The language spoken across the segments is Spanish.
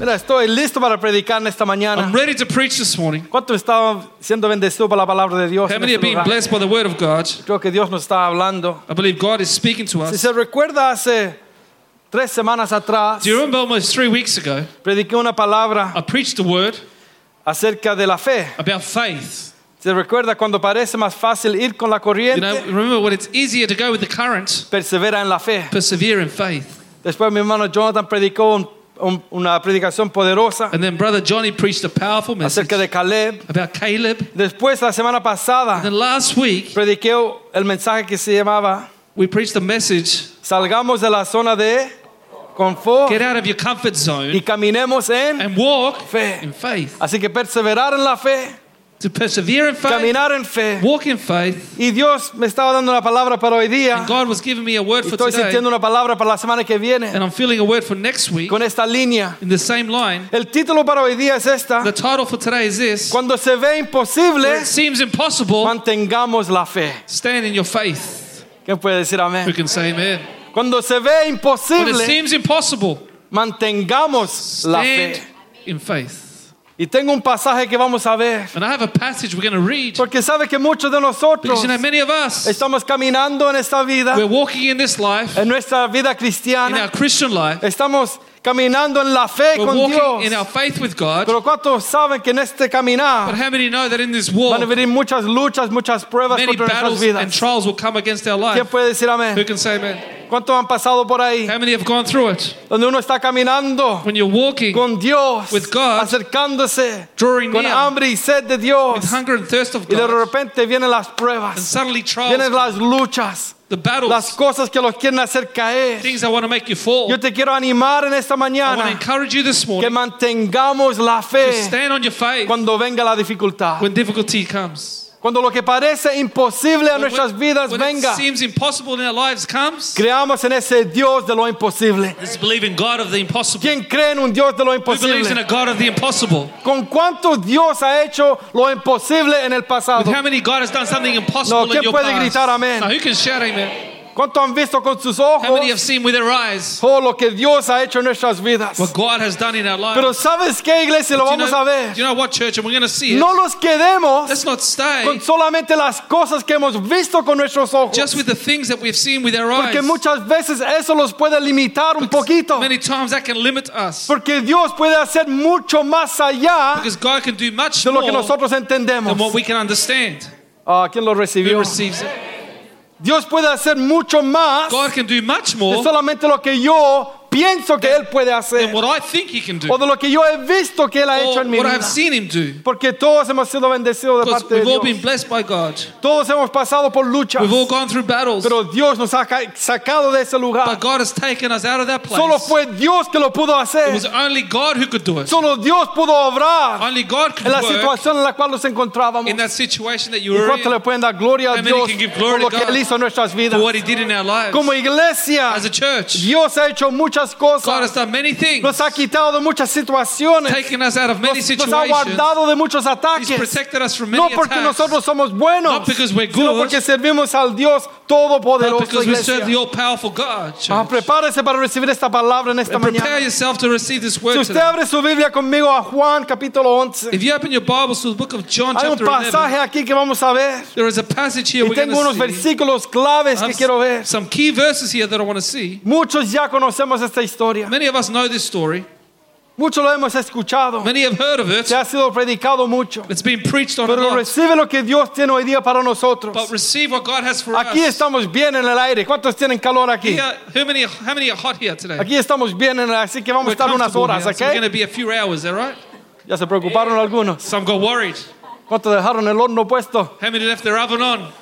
Mira, estoy listo para predicar en esta mañana. I'm ready to preach this morning. ¿Cuántos estaban siendo bendecidos por la palabra de Dios? How many este are being blessed by the word of God? Creo que Dios nos está hablando. I believe God is speaking to Si us. se recuerda hace tres semanas atrás, Do you remember almost three weeks ago, prediqué una palabra I preached a word acerca de la fe. about faith? Se recuerda cuando parece más fácil ir con la You corriente, know, remember when it's easier to go with the current, persevera en la fe. persevere in faith. Después mi hermano Jonathan predicó un- un- una predicación poderosa And then Brother Johnny preached a powerful message acerca de Caleb. about Caleb. Después la semana pasada And then last week, prediqué el mensaje que se llamaba we preached a message Salgamos de la zona de confort get out of your comfort y zone caminemos en and walk Fe. in faith. Así que perseverar en la fe, To persevere in faith, caminar en fe. walk in faith. Y Dios me estaba dando una palabra para hoy día. And God was giving me a word Y for estoy today. sintiendo una palabra para la semana que viene And I'm feeling a word for next week con esta línea. in the same line. El título para hoy día es esta. The title for today is this Cuando se ve When imposible, it seems impossible, mantengamos la fe. stand in your faith. ¿Quién puede decir Who amén? can say amen? Cuando se ve When it seems impossible, mantengamos la stand fe. in faith. Y tengo un pasaje que vamos a ver. And I have a passage we're going to read Porque sabe que muchos de nosotros because you know many of us estamos caminando en esta vida, we're walking in this life, en nuestra vida in cristiana. our Christian life, Estamos caminando en la fe we're con walking in Dios. our faith with God. Pero ¿cuántos saben que en este But caminar how many know that in this van walk, a venir muchas luchas, muchas pruebas many contra nuestras battles and trials will come against our ¿Quién life? puede decir Who amén? can say amen? ¿Cuántos han pasado por ahí? How many have gone through it? Donde uno está caminando When you're walking con Dios, With God, acercándose drawing con near, hambre y sed de Dios. with hunger and thirst of Y de God, repente vienen las and pruebas, suddenly vienen trials, las luchas, the las battles, cosas que los quieren hacer caer. things that want to make you fall. Yo te quiero animar en esta I want to mañana encourage you this que morning mantengamos la to fe stand on your faith cuando venga la dificultad. when difficulty comes. Cuando lo que parece imposible a nuestras vidas when venga, it seems impossible in our lives comes, creamos en ese Dios de lo imposible. let's believe in God of the impossible. ¿Quién cree en un Dios de lo Who believes in a imposible? God of the impossible? ¿Con cuánto Dios ha hecho lo imposible en el pasado? With how many God has done something impossible No, in ¿quién your puede past? gritar amén? Now, who can shout amen? ¿Cuánto han visto con sus How many have ojos seen with their eyes todo lo que Dios ha hecho en nuestras vidas? what God has done in our lives? Pero ¿sabes qué, iglesia? Lo do, you vamos know, a ver. do you know what, church? And we're going to see it. No los quedemos Let's not stay con solamente las cosas que hemos visto con nuestros ojos. just with the things that we've seen with our eyes. Porque muchas veces eso los puede limitar un poquito. Many times that can limit us. Porque Dios puede hacer mucho más allá Because God can do much de lo more que nosotros than entendemos. what we can understand. Ah, ¿Quién lo Who recibió? receives it? Dios puede hacer mucho más God can do much de solamente lo que yo pienso que Él puede hacer. what I think He can do O de lo que yo he visto que Él ha hecho en mi what vida. I've seen Him do. Porque todos hemos sido bendecidos de Because parte de we've all Dios. been blessed by God. Todos hemos pasado por luchas. We've all gone through battles. Pero Dios nos ha ca- sacado de ese lugar. But God has taken us out of that place. Solo fue Dios que lo pudo It hacer. was only God who could do it. Solo Dios pudo obrar Only God could en la work situación en la cual nos encontrábamos. in that situation that you ¿Y were cuánto le in pueden dar gloria a How many Dios can give por lo to que God Él hizo en nuestras vidas? for what He did in our lives. Como iglesia, As a church, Dios ha hecho muchas God has cosas. done many things, Nos ha quitado de muchas situaciones. us out of many Nos, nos ha guardado de muchos ataques. protected us from No many porque attacks. nosotros somos buenos, Not because we're sino good, porque servimos al Dios Not Todopoderoso. because we iglesia. serve the all-powerful God. Ah, prepárese para recibir esta palabra en esta And prepare mañana. yourself to receive this Si usted today. abre su Biblia conmigo a Juan capítulo 11, If you open your Bibles to the book of John hay un chapter 11, pasaje aquí que vamos a ver. there is a passage here Y tengo unos see. versículos claves que quiero ver. some key verses here that I want to see. Muchos ya conocemos esta historia. Many of us know this story. Muchos lo hemos escuchado. Many have heard of it. Se ha sido predicado mucho. It's been preached on a Pero lot. recibe lo que Dios tiene hoy día para nosotros. But receive what God has for Aquí us. estamos bien en el aire. ¿Cuántos tienen calor aquí? Here, how many, how many are hot here today? Aquí estamos bien en el así que vamos a We're estar unas horas, here, so we're going to be a few hours, all right? Ya se preocuparon algunos. Some got worried. ¿Cuántos dejaron el horno puesto? How many left their oven on?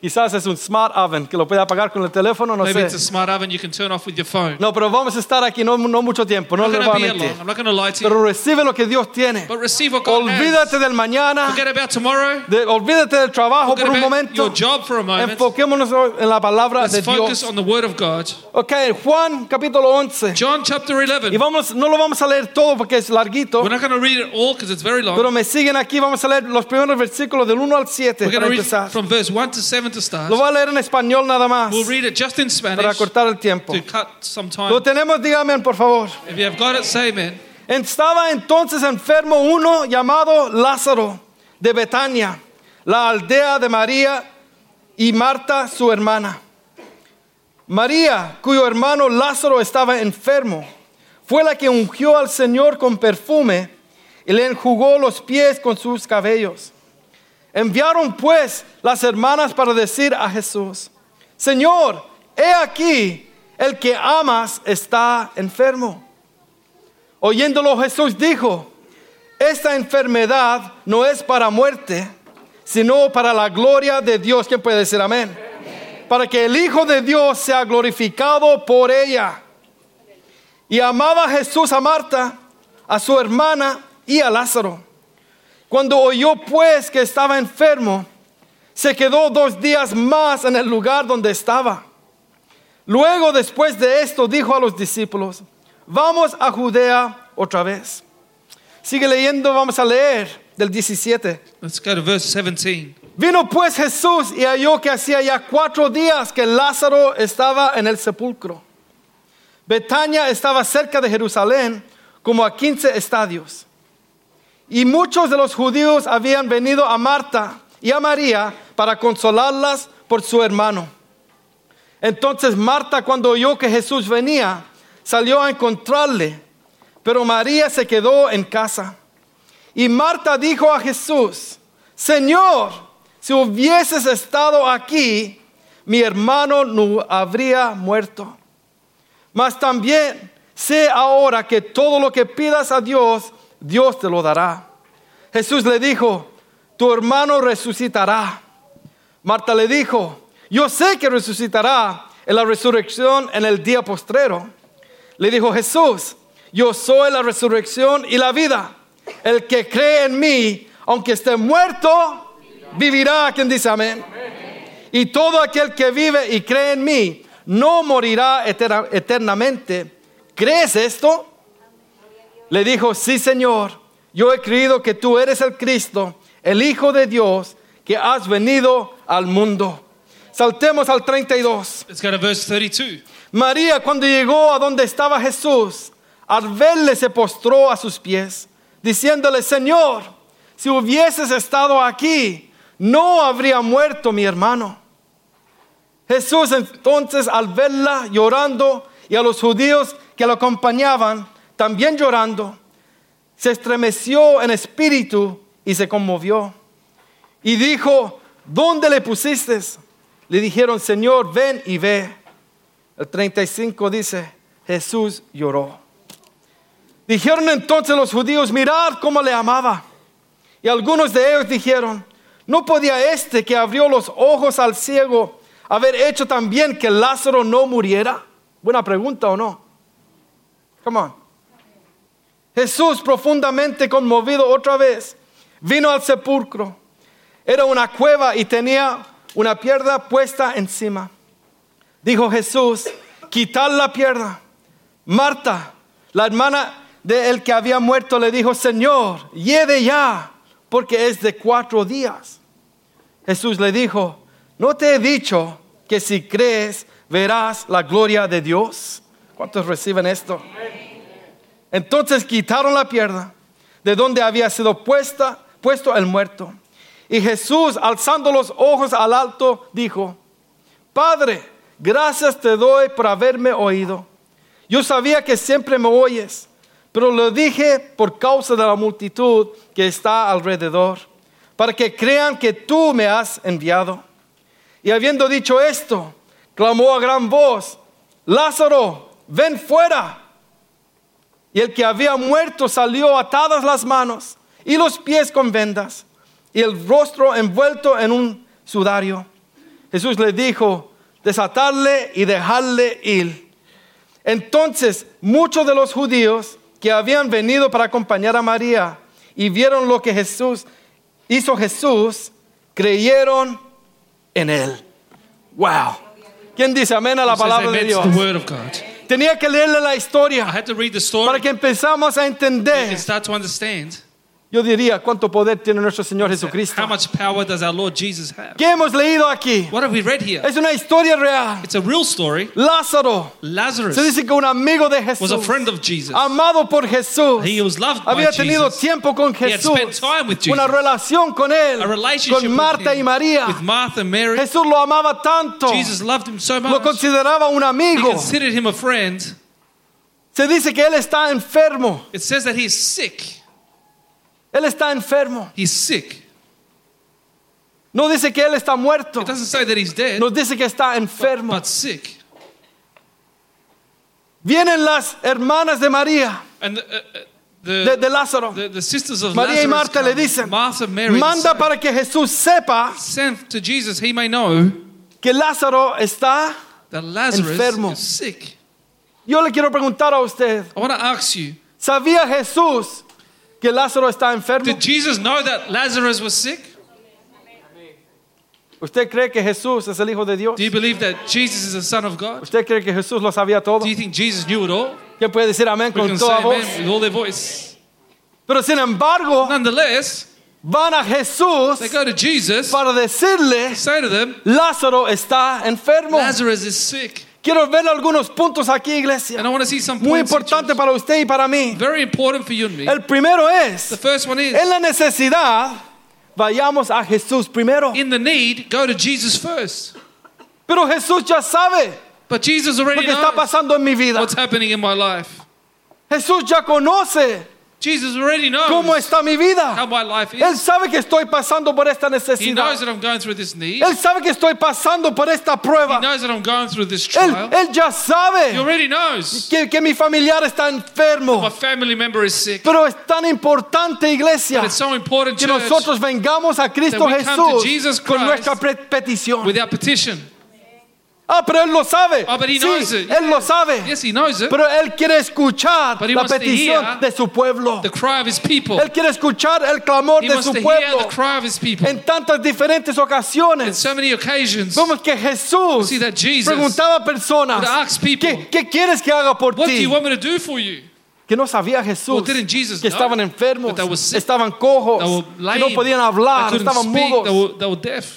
Quizás es un smart oven que lo puede apagar con el teléfono, no Maybe sé. it's a smart oven you can turn off with your phone. No, pero vamos a estar aquí no, no mucho tiempo, no I'm le not voy a going be here mentir. long. I'm not going to lie to you. Pero recibe lo que Dios tiene. But receive what God Olvídate has. del mañana, Forget about tomorrow. de- olvídate del trabajo Forget por un about momento. your job for a moment. Enfoquémonos en la palabra Let's de focus Dios. on the Word of God. Ok, Juan capítulo 11. John chapter Y 11. vamos, no lo vamos a leer todo porque es larguito, We're not going to read it all because it's very long. pero me siguen aquí. Vamos a leer los primeros versículos del 1 al 7 We're going para to read empezar. from verse 1 to 7 to start. Lo voy a leer en español nada más We'll read it just in para Spanish cortar el tiempo. to cut some time. Lo tenemos, dígame por favor. If you have got it, say amen. Estaba entonces enfermo uno llamado Lázaro de Betania, la aldea de María y Marta su hermana. María, cuyo hermano Lázaro estaba enfermo, fue la que ungió al Señor con perfume y le enjugó los pies con sus cabellos. Enviaron pues las hermanas para decir a Jesús, Señor, he aquí, el que amas está enfermo. Oyéndolo Jesús dijo, esta enfermedad no es para muerte, sino para la gloria de Dios. ¿Quién puede decir amén? Para que el Hijo de Dios sea glorificado por ella. Y amaba Jesús a Marta, a su hermana y a Lázaro. Cuando oyó pues que estaba enfermo, se quedó dos días más en el lugar donde estaba. Luego, después de esto, dijo a los discípulos, vamos a Judea otra vez. Sigue leyendo, vamos a leer del 17. Let's go to verse 17. Vino pues Jesús y halló que hacía ya cuatro días que Lázaro estaba en el sepulcro. Betania estaba cerca de Jerusalén, como a 15 estadios. Y muchos de los judíos habían venido a Marta y a María para consolarlas por su hermano. Entonces Marta, cuando oyó que Jesús venía, salió a encontrarle, pero María se quedó en casa. Y Marta dijo a Jesús, Señor, si hubieses estado aquí, mi hermano no habría muerto. Mas también sé ahora que todo lo que pidas a Dios, Dios te lo dará. Jesús le dijo, tu hermano resucitará. Marta le dijo, yo sé que resucitará en la resurrección en el día postrero. Le dijo Jesús, yo soy la resurrección y la vida. El que cree en mí, aunque esté muerto, vivirá. ¿Quién dice amén? Y todo aquel que vive y cree en mí, no morirá eterna- eternamente. ¿Crees esto? Le dijo, sí Señor, yo he creído que tú eres el Cristo, el Hijo de Dios, que has venido al mundo. Saltemos al 32. Let's go to verse 32. María cuando llegó a donde estaba Jesús, al verle se postró a sus pies, diciéndole, Señor, si hubieses estado aquí, no habría muerto mi hermano. Jesús entonces al verla llorando y a los judíos que lo acompañaban también llorando, se estremeció en espíritu y se conmovió. Y dijo, ¿dónde le pusiste? Le dijeron, Señor, ven y ve. El 35 dice, Jesús lloró. Dijeron entonces los judíos, mirad cómo le amaba. Y algunos de ellos dijeron, ¿no podía este que abrió los ojos al ciego haber hecho también que Lázaro no muriera? Buena pregunta o no. Come on. Jesús, profundamente conmovido otra vez, vino al sepulcro. Era una cueva y tenía una piedra puesta encima. Dijo Jesús, quitar la piedra. Marta, la hermana de el que había muerto, le dijo, Señor, lleve ya, porque es de cuatro días. Jesús le dijo, ¿no te he dicho que si crees verás la gloria de Dios? ¿Cuántos reciben esto? Entonces quitaron la piedra de donde había sido puesta, puesto el muerto. Y Jesús, alzando los ojos al alto, dijo, Padre, gracias te doy por haberme oído. Yo sabía que siempre me oyes, pero lo dije por causa de la multitud que está alrededor, para que crean que tú me has enviado. Y habiendo dicho esto, clamó a gran voz, Lázaro, ven fuera. Y el que había muerto salió atadas las manos y los pies con vendas y el rostro envuelto en un sudario. Jesús le dijo, desatarle y dejarle ir. Entonces muchos de los judíos que habían venido para acompañar a María y vieron lo que Jesús hizo Jesús, creyeron en él. Wow. ¿Quién dice amén a la palabra de Dios? To the word of God. Tenía que leerle la I had to read the para story que empezamos a entender. and start to understand Yo diría cuánto poder tiene nuestro Señor Jesucristo. how much power does our Lord Jesus have. ¿Qué hemos leído aquí? What have we read here? Es una historia real. It's a real story. Lázaro Lazarus se dice que un amigo de was Jesús, a friend of Jesus. amado por Jesús, He was loved by había tenido Jesus. tiempo con He had Jesús, spent time with Jesus. una relación con él, A relationship con Marta with, y him, María. with Martha and Mary. Jesús lo amaba tanto, Jesus loved him so lo much. consideraba un He amigo. considered him a friend. Se dice que él está enfermo. It says that he's sick. Él está enfermo. He's sick. No dice que él está muerto. It doesn't say that he's dead, Nos dice que está enfermo. but sick. Vienen las hermanas de María, And the, uh, uh, de, the, de Lázaro. the, the sisters of María y Lazarus Marta le dicen, Martha, Mary, manda para que Jesús sepa send to Jesus, he may know que Lázaro está. that Lazarus Enfermo. is sick. Yo le quiero preguntar a usted, I want to ask you, ¿sabía Jesús que Lázaro está enfermo? did Jesus know that Lazarus was sick? ¿Usted cree que Jesús es el Hijo de Dios? Do you believe that Jesus is the Son of God? ¿Usted cree que Jesús lo sabía todo? Do you think Jesus knew it all? ¿Quién puede decir amén We con can say toda voz? amen with all their voice. Pero sin embargo, Nonetheless, van a Jesús they go to Jesus, para decirle, say to them, Lázaro está enfermo. Lazarus is sick. Quiero ver algunos puntos aquí, iglesia. And I want to see some Muy points. importante para usted y para mí. Very important for you and me. El primero es, The first one is, en la necesidad, vayamos a Jesús primero. in the need, go to Jesus first. Pero Jesús ya sabe But Jesus lo already que está knows pasando en mi vida. what's happening in my life. Jesús ya conoce Jesus already knows cómo está mi how my life Él is. sabe que estoy pasando por esta He necesidad. knows that I'm going through this need. Él sabe que estoy pasando por esta He prueba. knows that I'm going through this Él, trial. él ya He sabe already knows que, que mi familiar está my family member is sick. Pero es tan importante, iglesia, But it's so important, que church, nosotros vengamos a Cristo that we come to Jesús Jesus con Christ nuestra pre- petición. with our petition. Ah, pero Él lo sabe. Oh, sí. Él lo sabe. Yes, he knows it. Pero Él quiere escuchar But he la petición de su pueblo. The cry of his people. Él quiere escuchar el clamor He de su pueblo. the cry of his people. En tantas diferentes In ocasiones, so many occasions, vemos que Jesús preguntaba a personas, ¿qué, qué quieres que haga por ti? Que no sabía Jesús que estaban enfermos, estaban cojos, que no podían hablar, estaban mudos.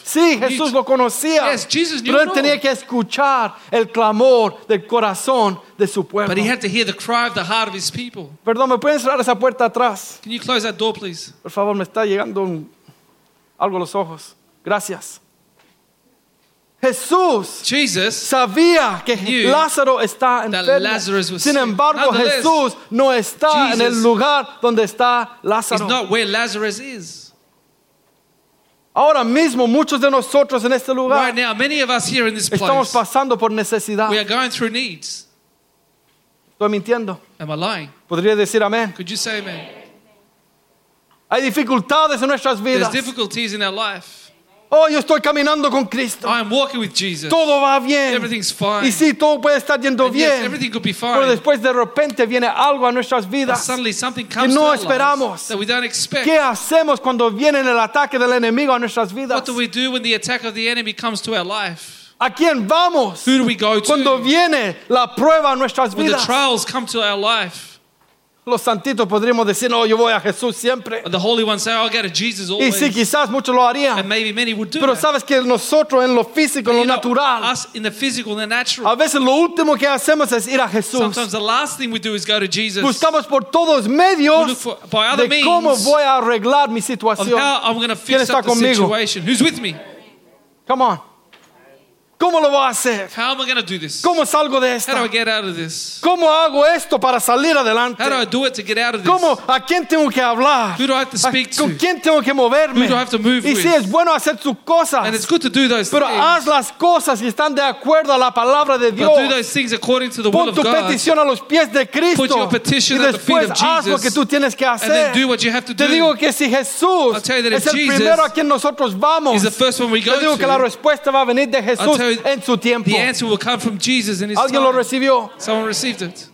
Sí. Jesús lo conocía. Pero él tenía que escuchar el clamor del corazón de su pueblo. But he had to hear the cry of the heart of his people. Perdón, ¿me pueden cerrar esa puerta atrás? Can you close that door, please? Por favor, me está llegando algo a los ojos. Gracias. Jesús Jesus sabía que Lázaro está enfermo. Sin embargo, Jesús no está en el Jesus lugar donde está Lázaro. not where Lazarus is. Ahora mismo, muchos de nosotros en este Right lugar now, many of us here in this estamos place, pasando por necesidad. we are going through needs. Estoy mintiendo. Am I lying? Podría decir amén. Could you say amen? Hay dificultades en nuestras There's vidas. difficulties in our life. Oh, yo estoy caminando con Cristo. I am walking with Jesus. Todo va bien. Everything's fine. Y sí, todo puede estar yendo And yes, bien. everything could be Pero fine. después de repente viene algo a nuestras But vidas. suddenly something comes no to our esperamos. that we don't expect. ¿Qué hacemos cuando viene el ataque del enemigo a nuestras vidas? What do we do when the attack of the enemy comes to our life? ¿A quién vamos? Who do we go to? Cuando viene la prueba a nuestras when the vidas. trials come to our life, Los santitos podríamos decir, no, yo voy a Jesús siempre. the Holy Ones say, I'll go to Jesus Y always. sí, quizás muchos lo harían. and maybe many would do Pero that. sabes que nosotros en lo físico, en lo know, natural, us in the physical and the natural, a veces lo último que hacemos es ir a Jesús. sometimes the last thing we do is go to Jesus. Buscamos por todos We medios look for, by other de cómo means voy a arreglar mi of situación. how I'm going to ¿Quién fix está up the conmigo? situation. Who's with me? Come on. ¿Cómo lo voy a hacer? How am I going to do this? ¿Cómo salgo de How do I get out of this? ¿Cómo hago esto para salir adelante? How do I do it to get out of this? ¿Cómo? ¿A quién tengo que hablar? Who do I have to speak ¿A- ¿Con to? quién tengo que moverme? Who do I have to move y sí, with? es bueno hacer tus And it's cosas, good to do those pero haz things. las cosas y están de acuerdo a la palabra de Dios. But do those things according to the will Pon of tu God. petición a los pies de Cristo Put your petition y at the feet of haz lo Jesus. que tú tienes que And hacer. then do what you have to Te do. digo que si Jesús I'll tell you that es if el Jesus primero a quien nosotros vamos, is the first one we te go digo que la to, respuesta va a venir de Jesús en su tiempo. the answer will come from Jesus in his ¿Alguien lo recibió? Someone received it.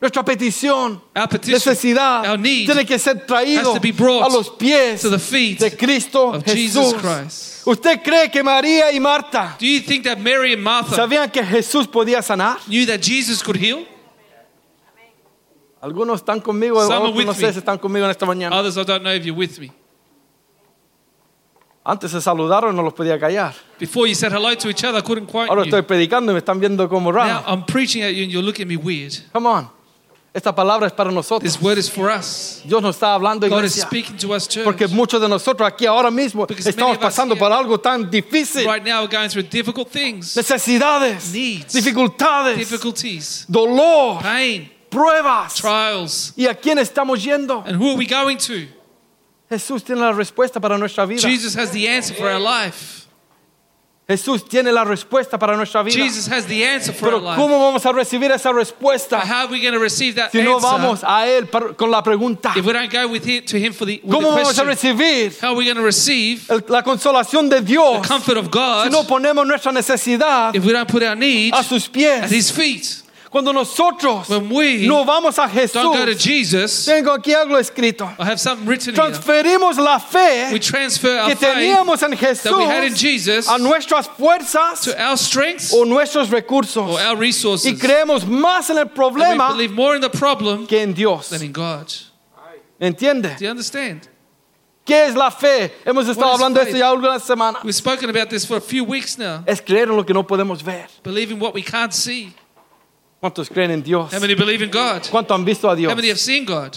Nuestra petición, Our petition, necesidad, our need tiene que ser traído has to be brought a los pies to the feet de Cristo of Jesús. Jesus Christ. ¿Usted cree que María y Marta Do you think that Mary and Martha sabían que Jesús podía sanar? knew that Jesus could heal? Algunos están conmigo, Some are otros with no sé si están conmigo en esta mañana. Antes se saludaron no los podía callar. Before you said hello to each other, I couldn't quite Ahora you. estoy predicando y me están viendo como Now raro. I'm preaching at you and you're looking at me weird. Come on. Esta palabra es para nosotros. This word is for us. Dios nos está hablando, God is iglesia. speaking to us, church. Porque muchos de nosotros aquí ahora mismo Because estamos many of us pasando here- por algo tan difícil. Right now, we're going through difficult things, Necesidades, Needs. dificultades, difficulties, dolor, pain, pruebas. trials. ¿Y a quién estamos yendo? And who are we going to? Jesús tiene la respuesta para nuestra vida. Jesus has the answer for our life. Jesús tiene la respuesta para nuestra vida. Jesus has the answer for Pero our life. ¿cómo vamos a recibir esa But respuesta how are we going to receive that si no answer vamos a Él con la pregunta? if we don't go with it, to Him for the, with ¿Cómo the vamos a question? recibir How are we going to receive el- la consolación de the Dios comfort of God si no ponemos nuestra necesidad if we don't put our need a sus at pies? His feet? Cuando nosotros When we no vamos a don't go to Jesús, Jesus, tengo aquí algo escrito. I have something written here. Transferimos la fe We transfer our que faith teníamos en that we had in Jesús Jesus a nuestras fuerzas to our strengths o nuestros or recursos our y resources. creemos más en el And we problema believe more in the problem que en Dios. than in God. ¿Entiende? Do you understand? ¿Qué es la fe? Hemos estado is hablando de faith? esto ya algunas semanas. We've spoken about this for a few weeks now. Es creer en lo que no podemos ver. Believing what we can't see. ¿Cuántos creen en Dios? How many believe in God? ¿Cuántos han visto a Dios? How many have seen God?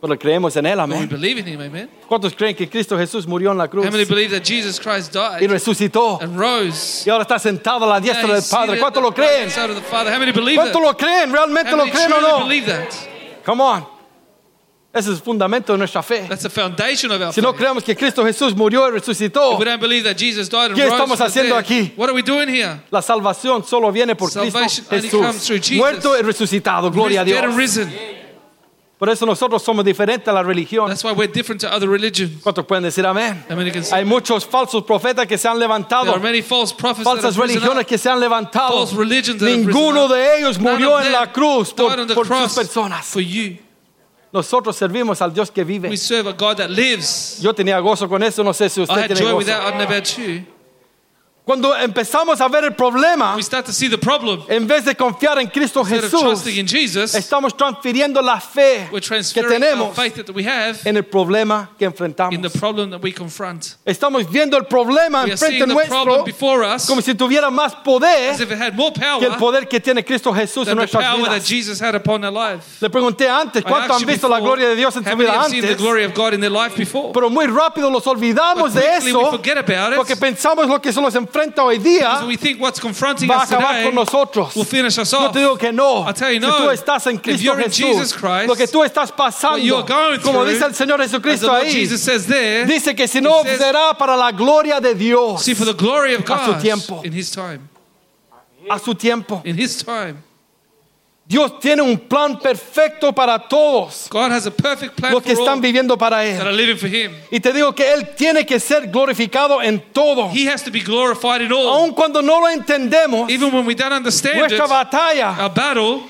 Pero creemos en Él, Well, we amén. believe in Him, amen. ¿Cuántos creen que Cristo Jesús murió en la cruz How many believe that Jesus Christ y died resucitó and rose? y ahora está sentado a la diestra del Padre? ¿Cuántos lo creen? ¿Cuántos that? lo creen? ¿Realmente lo creen o no? believe that? Come on. Ese es el fundamento de nuestra fe. That's the foundation of our Si no faith. creemos que Cristo Jesús murió y resucitó, If we don't believe that Jesus died and ¿Qué rose estamos from the haciendo dead, aquí? what are we doing here? la salvación solo viene por Cristo Salvation only comes through Jesús. Jesus. Muerto y resucitado. Gloria a Dead and Dios. risen. Por eso nosotros somos diferentes a la religión. That's why we're different to other religions. ¿Cuántos pueden decir amén? Can say? Hay muchos falsos profetas que se han There levantado, are many false prophets that falsas have risen religiones up. que se han levantado. False religions that have risen Ninguno up. de ellos None murió of en la cruz por, died on the por sus cross personas. for you. Nosotros servimos al Dios que vive. We serve a God that lives. Yo tenía gozo con eso, no sé si I usted had tiene joy with gozo. that. You. Cuando empezamos a ver el problema, We start to see the problem. en vez de confiar en Cristo Jesús, trusting in Jesus, estamos transfiriendo la fe que tenemos faith that we have en el problema que in the enfrentamos. problem that we confront. Estamos viendo el problema enfrente nuestro us como si tuviera más poder as if it had more power que el poder que tiene Cristo Jesús en nuestras vidas. Jesus had upon our life. Le pregunté antes, I ¿cuánto asked han visto la before, gloria de Dios en su vida antes? glory of God in their life before? Pero muy rápido los olvidamos But de eso porque pensamos lo que se nos enfrenta hoy día So we think what's confronting va a us acabar today con nosotros. will finish us Yo off. te digo que no. I'll tell you si no. tú estás en Cristo Jesús, Christ, lo que tú estás pasando, como dice el Señor Jesucristo ahí, there, dice que si no será para la gloria de Dios see for the glory of A su God tiempo. in His time. a su tiempo. In His time. Dios tiene un plan perfecto para todos God has a perfect plan los que for all están viviendo para that Él. are living for Him. Y te digo que Él tiene que ser glorificado en todo. He has to be glorified in all. Aun cuando no lo entendemos, Even when we don't understand it, nuestra batalla our battle,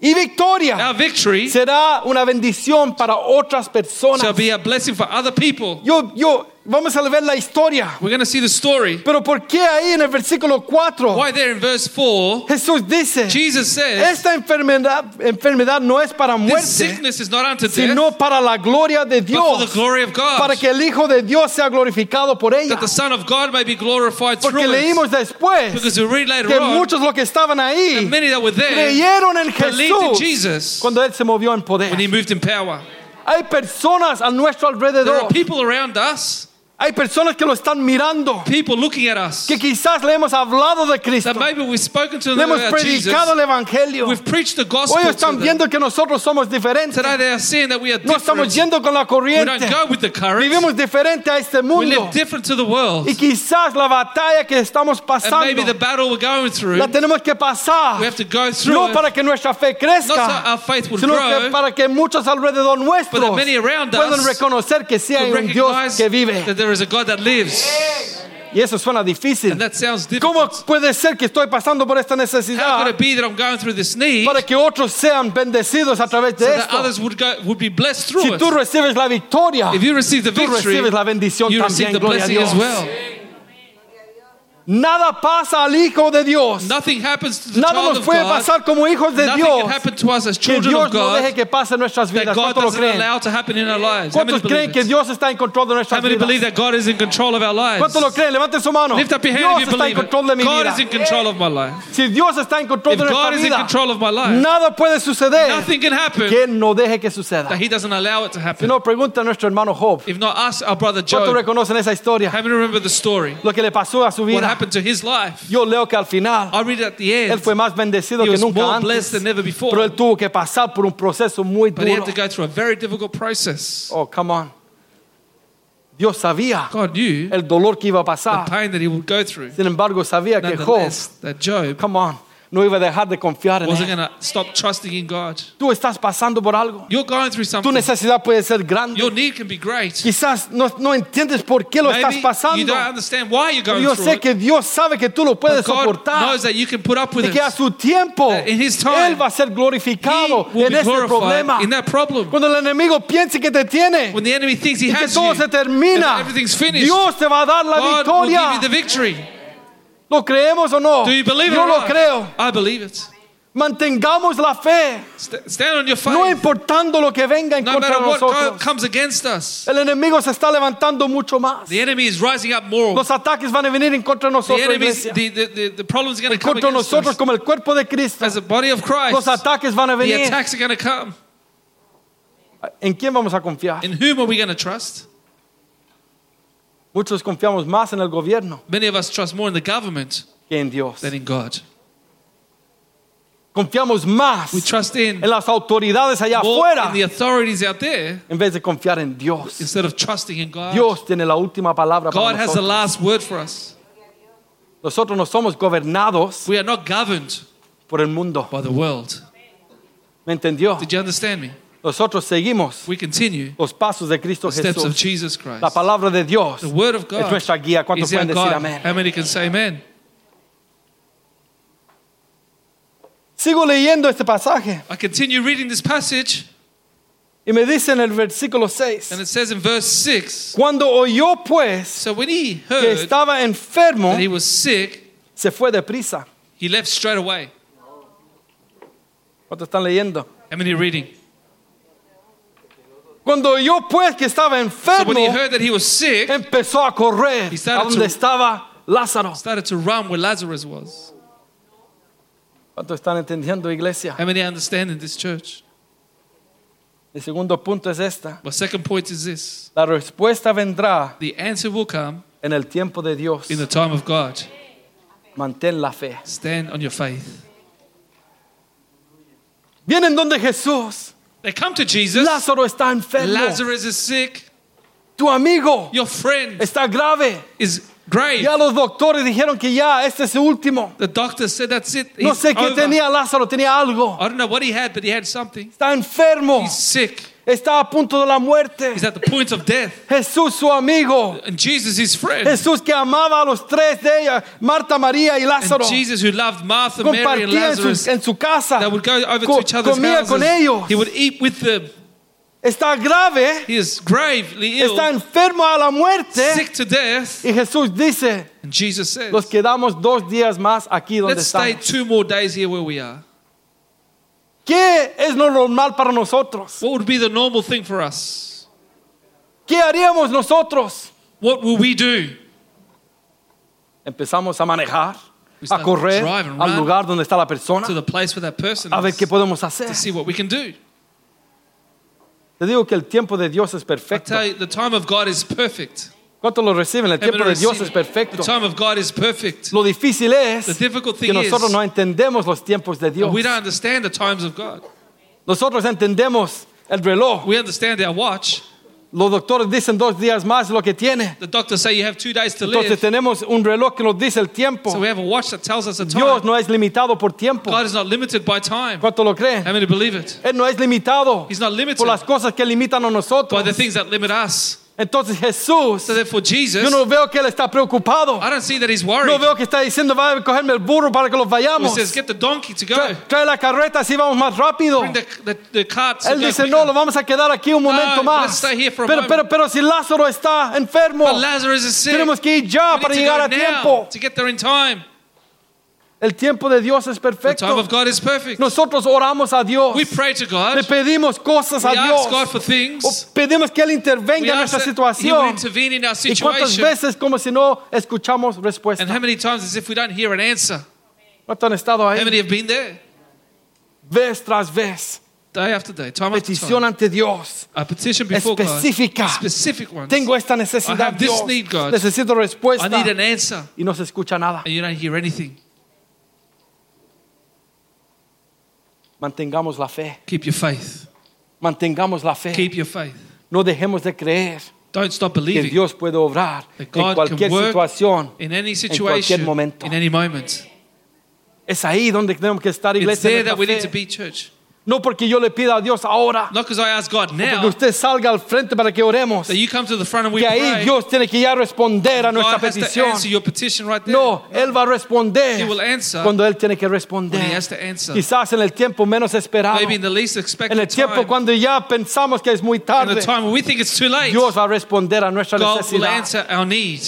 y victoria our victory será una bendición para otras personas. shall be a blessing for other people. Yo, yo, vamos a ver la historia. We're going to see the story. Pero ¿por qué ahí en el versículo 4 Why there in verse 4, Jesús dice, Jesus says, esta enfermedad, enfermedad no es para This muerte, sickness is not unto death, sino para la gloria de but for the Dios, glory of God, para que el Hijo de Dios sea glorificado por ella. that the Son of God may be glorified Porque through leímos después Because we read later que on, muchos los que estaban ahí many that were there creyeron en in Jesús Jesus cuando Él se movió en when He poder. moved in power. Hay personas a nuestro There are alrededor, people around us, Hay personas que lo están mirando, People looking at us. que quizás le hemos hablado de Cristo, That maybe we've spoken to le them hemos about Jesus. predicado el Evangelio. We've preached the gospel Hoy to están them. viendo que nosotros somos diferentes. Today they are seeing that we are No estamos different. yendo con la We corriente. don't go with the current. Vivimos diferente a este We mundo. live different to the world. Y quizás la batalla que estamos And maybe the pasando battle we're going through, la tenemos que pasar. we have to go through No it. para que nuestra fe Not so crezca, our faith would sino que para que muchos alrededor nuestros puedan reconocer que sí hay un Dios que vive. That there is a God that lives. Y eso suena difícil. And that sounds ¿Cómo difficult. puede ser que estoy pasando por esta How could necesidad it be that I'm going through this need para que otros sean bendecidos a través so de that esto? others would go would be blessed Si through tú it? recibes la victoria, If you receive the tú victory, recibes la bendición you receive también, the gloria a blessing Dios. Nada pasa al Hijo de Dios. Nothing happens to the Nada child nos of puede God. pasar como hijos de Nothing Dios. can happen to us as Que children Dios of no deje God que pase en nuestras that vidas. God ¿Cuántos lo doesn't creen? allow to happen in our lives. How many ¿Cuántos creen believe que it? Dios está en control de How nuestras many believe vidas? that God is in control of our lives? ¿Cuántos lo creen? Levanten su mano. Lift up your hand Dios if you está en believe control de it. mi God vida. is in control of my eh, life. Si Dios está en control If de God nuestra is in vida, control of my life, nada puede suceder nothing can happen que no deje que suceda. that He doesn't allow it to Si happen. no, pregunta a nuestro hermano Job. If not us, our brother ¿Cuántos Job, reconocen esa historia? how many remember the story? Lo que le pasó a su What vida. Happened to his life? Yo leo que al final I read at the él end, fue más bendecido he que was nunca more antes. blessed than ever before. Pero él tuvo que pasar por un proceso muy but he had to go through a very difficult process. Oh, come on. Dios sabía God knew el dolor que iba a the pasar. pain that he would go through. Sin embargo, sabía que Job, Nonetheless, that Job come on, no iba a dejar de confiar en wasn't él. going to stop trusting in God. Tú estás pasando por algo. You're going through Tu something. necesidad puede ser grande. Your need can be great. Quizás no, no entiendes por qué lo estás Maybe you pasando. don't understand why you're going yo through sé it. que Dios sabe que tú lo puedes But God soportar. knows that you can put up with Y it. que a su tiempo That in His time, Él va a ser He glorificado will en be ese glorified problema. in that problem. Cuando el enemigo piense que te tiene When the enemy thinks he y que has todo you, se and termina, everything's finished, Dios te va a dar la God will victoria. give you the victory. ¿Lo creemos o no? Do you believe it Yo or lo creo. I believe it. Mantengamos la fe, stand on your faith. no importando lo que venga en no contra de what nosotros. comes against us. El enemigo se está levantando mucho más. The enemy is rising up more. Los ataques van a venir en contra de The nosotros, enemies, iglesia. the, the, the, the problems are going to come contra nosotros us. como el cuerpo de Cristo. As a body of Christ, Los ataques van a venir. the attacks are going to come. ¿En quién vamos a confiar? In whom are we going to trust? Muchos confiamos más en el gobierno Many of us trust more in the government que en Dios. than in God. Confiamos más We trust in en las autoridades allá more afuera in the authorities out there en vez de confiar en Dios. instead of trusting in God. Dios tiene la última palabra para God has the nosotros. last word for us. Nosotros no somos gobernados We are not governed por el mundo. by the world. ¿Me entendió? Did you understand me? Nosotros seguimos We continue los pasos de Cristo the steps of Jesús. Jesus Christ. La palabra de Dios The word of es God nuestra guía. ¿Cuántos is our pueden decir God. amén? How many can say amen? Sigo leyendo este pasaje I continue reading this passage, y me dice en el versículo 6, and it says in verse 6 cuando oyó pues So when he que heard estaba enfermo, that he was sick, se fue deprisa. he left straight away. ¿Cuántos están leyendo? How many are reading? Cuando oyó pues que estaba So when he enfermo, heard that he was sick, empezó a correr He a started donde to- estaba Lázaro. started to run where Lazarus was. ¿Cuántos están entendiendo, iglesia? How many understand in this church? El segundo punto es esta. My second point is this La respuesta vendrá the answer will come en el tiempo de Dios. in the time of God. Mantén la fe. Stand on your faith. Vienen donde Jesús. They come to Jesus. Lázaro está enfermo. Lazarus is sick. Tu amigo Your friend está grave. is grave. Ya los doctores dijeron que ya este es el último. The doctor said that's it. No He's sé qué over. tenía Lázaro, tenía algo. I don't know what he had, but he had something. Está enfermo. He's sick. Está a punto de la muerte. He's at the point of death. Jesús, su amigo. And Jesus, his friend. Jesús que amaba a los tres de ella, Marta, María y And Lázaro. Jesus, who loved Martha, Mary, and Compartía en Lazarus, su, en su casa. that would go over Co- to each other's comía con houses. ellos. He would eat with them. Está grave. He is gravely ill, Está enfermo a la muerte. sick to death. Y Jesús dice, And Jesus says, los quedamos dos días más aquí donde let's stay estamos. two more days here where we are. ¿Qué es lo normal para nosotros? What would be the normal thing for us? ¿Qué haríamos nosotros? What will we do? Empezamos a manejar, We a start correr drive and al run lugar donde está la persona, To the place where that person a ver is qué podemos hacer. to see what we can do. Te digo que el tiempo de Dios es I perfecto. tell you, the time of God is perfect. ¿Cuántos lo reciben? El tiempo de Dios es perfecto. The time of God is perfect. Lo difícil es The difficult que thing nosotros is- no entendemos los tiempos de Dios. We don't understand the times of God. Nosotros entendemos el reloj. We understand our watch. Los doctores dicen dos días más lo que tiene. The doctors say you have two days to Entonces live. tenemos un reloj que nos dice el tiempo. So we have a watch that tells us the Dios time. no es limitado por tiempo. God is not limited by time. ¿Cuánto lo creen? How many believe it? Él no es limitado He's not limited por las cosas que limitan a by the things that limit us. Entonces Jesús, So therefore, Jesus, yo no veo que Él está preocupado. I don't see that he's No worried. veo que está diciendo, va a cogerme el burro para que los He vayamos. says, get the donkey to go. Trae, trae la carreta así vamos más rápido. Bring the, the, the Él dice, no, lo vamos a quedar aquí un momento let's más. stay here for a Pero, moment. pero, pero si Lázaro está enfermo, But Lazarus is sick. tenemos que ir ya We para llegar a tiempo. to get there in time. El tiempo de Dios es The time perfecto. of God is perfect. Nosotros oramos a Dios. We pray to God. Le pedimos cosas a We ask God Dios. for things. O pedimos que Él We intervenga en nuestra He situación. intervene in our ¿Y cuántas situation. veces como si no escuchamos respuesta? And how many times as if we don't hear an answer? ¿Cuántos han estado How ahí? many have been there? Vez tras vez. Day after day, time after Petición time. ante Dios. A petition before Específica. God. Specific ones. Tengo esta I necesidad, have this Dios. need, God. Necesito I respuesta. need an answer. Y no se escucha nada. And you don't hear anything. Mantengamos la fe. Keep your faith. Mantengamos la fe. Keep your faith. No dejemos de creer Don't stop que believing Dios puede obrar en cualquier situación. in any cualquier situation, momento. in any moment. Es ahí donde tenemos que estar, It's there that we need to be, church. No porque yo le pida a Dios ahora, Not because I ask God porque now usted salga al frente para que oremos. that you come to the front and we Que ahí pray. Dios tiene que ya responder a nuestra has to petición. answer your petition right there. No, Él va a responder He will answer cuando Él tiene que when responder. He has to answer. Quizás en el tiempo menos esperado. Maybe in the least En expected el tiempo time, cuando ya pensamos que es muy in the tarde, time when we think it's too late, Dios va a responder a nuestra God will necesidad. answer our need.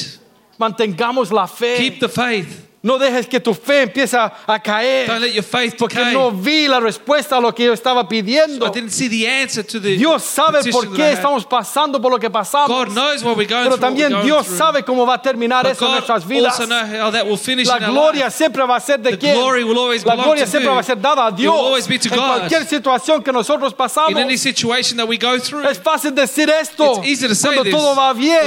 Mantengamos la fe. Keep the faith. No dejes que tu fe empiece a Don't caer. let your faith Porque no vi la respuesta a lo que yo estaba pidiendo. I didn't see the answer to the Dios sabe por qué estamos pasando por lo que pasamos. God knows what we're going Pero through. what también we're Dios through. sabe cómo va a terminar But eso en nuestras vidas. also know how that will finish La gloria siempre va a ser de quién. La gloria siempre va a ser dada a Dios. En God. cualquier situación que nosotros pasamos. In any situation that we go through, Es fácil decir esto It's easy to say cuando this todo va bien,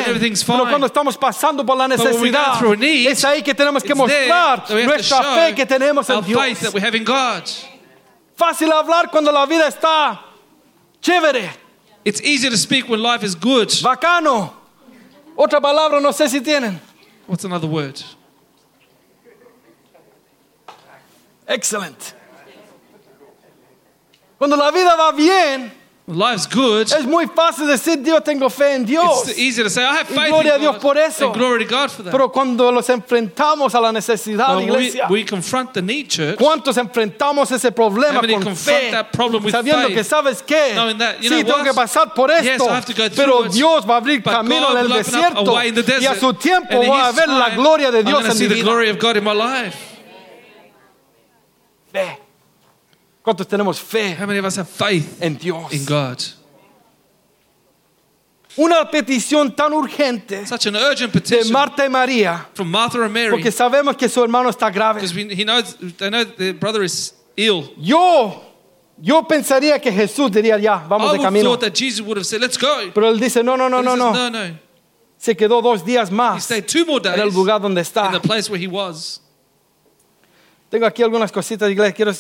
pero cuando estamos pasando por la necesidad, need, es ahí que tenemos que there mostrar nuestra fe que tenemos en Dios. Fácil hablar cuando la vida está chévere, It's easy to speak when life is good. bacano. Otra palabra no sé si tienen. What's another word? Excellent. Cuando la vida va bien, life's good, es muy fácil decir Dios tengo fe en Dios. it's easy to say, I have Y faith gloria a in Dios God. por eso. And glory to God for that. Pero cuando los enfrentamos a la necesidad, When we, iglesia, we confront the need, church, ¿Cuántos enfrentamos ese problema con confront fe? that problem with Sabiendo faith? que sabes qué, Knowing that, you sí, know tengo what? que pasar por esto, Yes, I have to go pero it. Dios va a abrir But camino God en el a desierto in the y a desert. su tiempo And voy a ver la gloria de I'm Dios to en mi vida of God in my life. Fe. ¿Cuántos tenemos fe How many of us have faith en Dios? in God? Una petición tan urgente Such an urgent de petition Marta y María, from Martha and Mary porque sabemos que su hermano está grave. because we- he knows they know their brother is ill. Yo, yo pensaría que Jesús diría ya, vamos I de would camino. thought that Jesus would have said, "Let's go." Pero él dice, no, no, no, But he no, says, no. no, no. Se quedó dos días He más stayed two more en el days lugar donde está. in the place where he was. Tengo aquí algunas cositas de iglesia, quiero,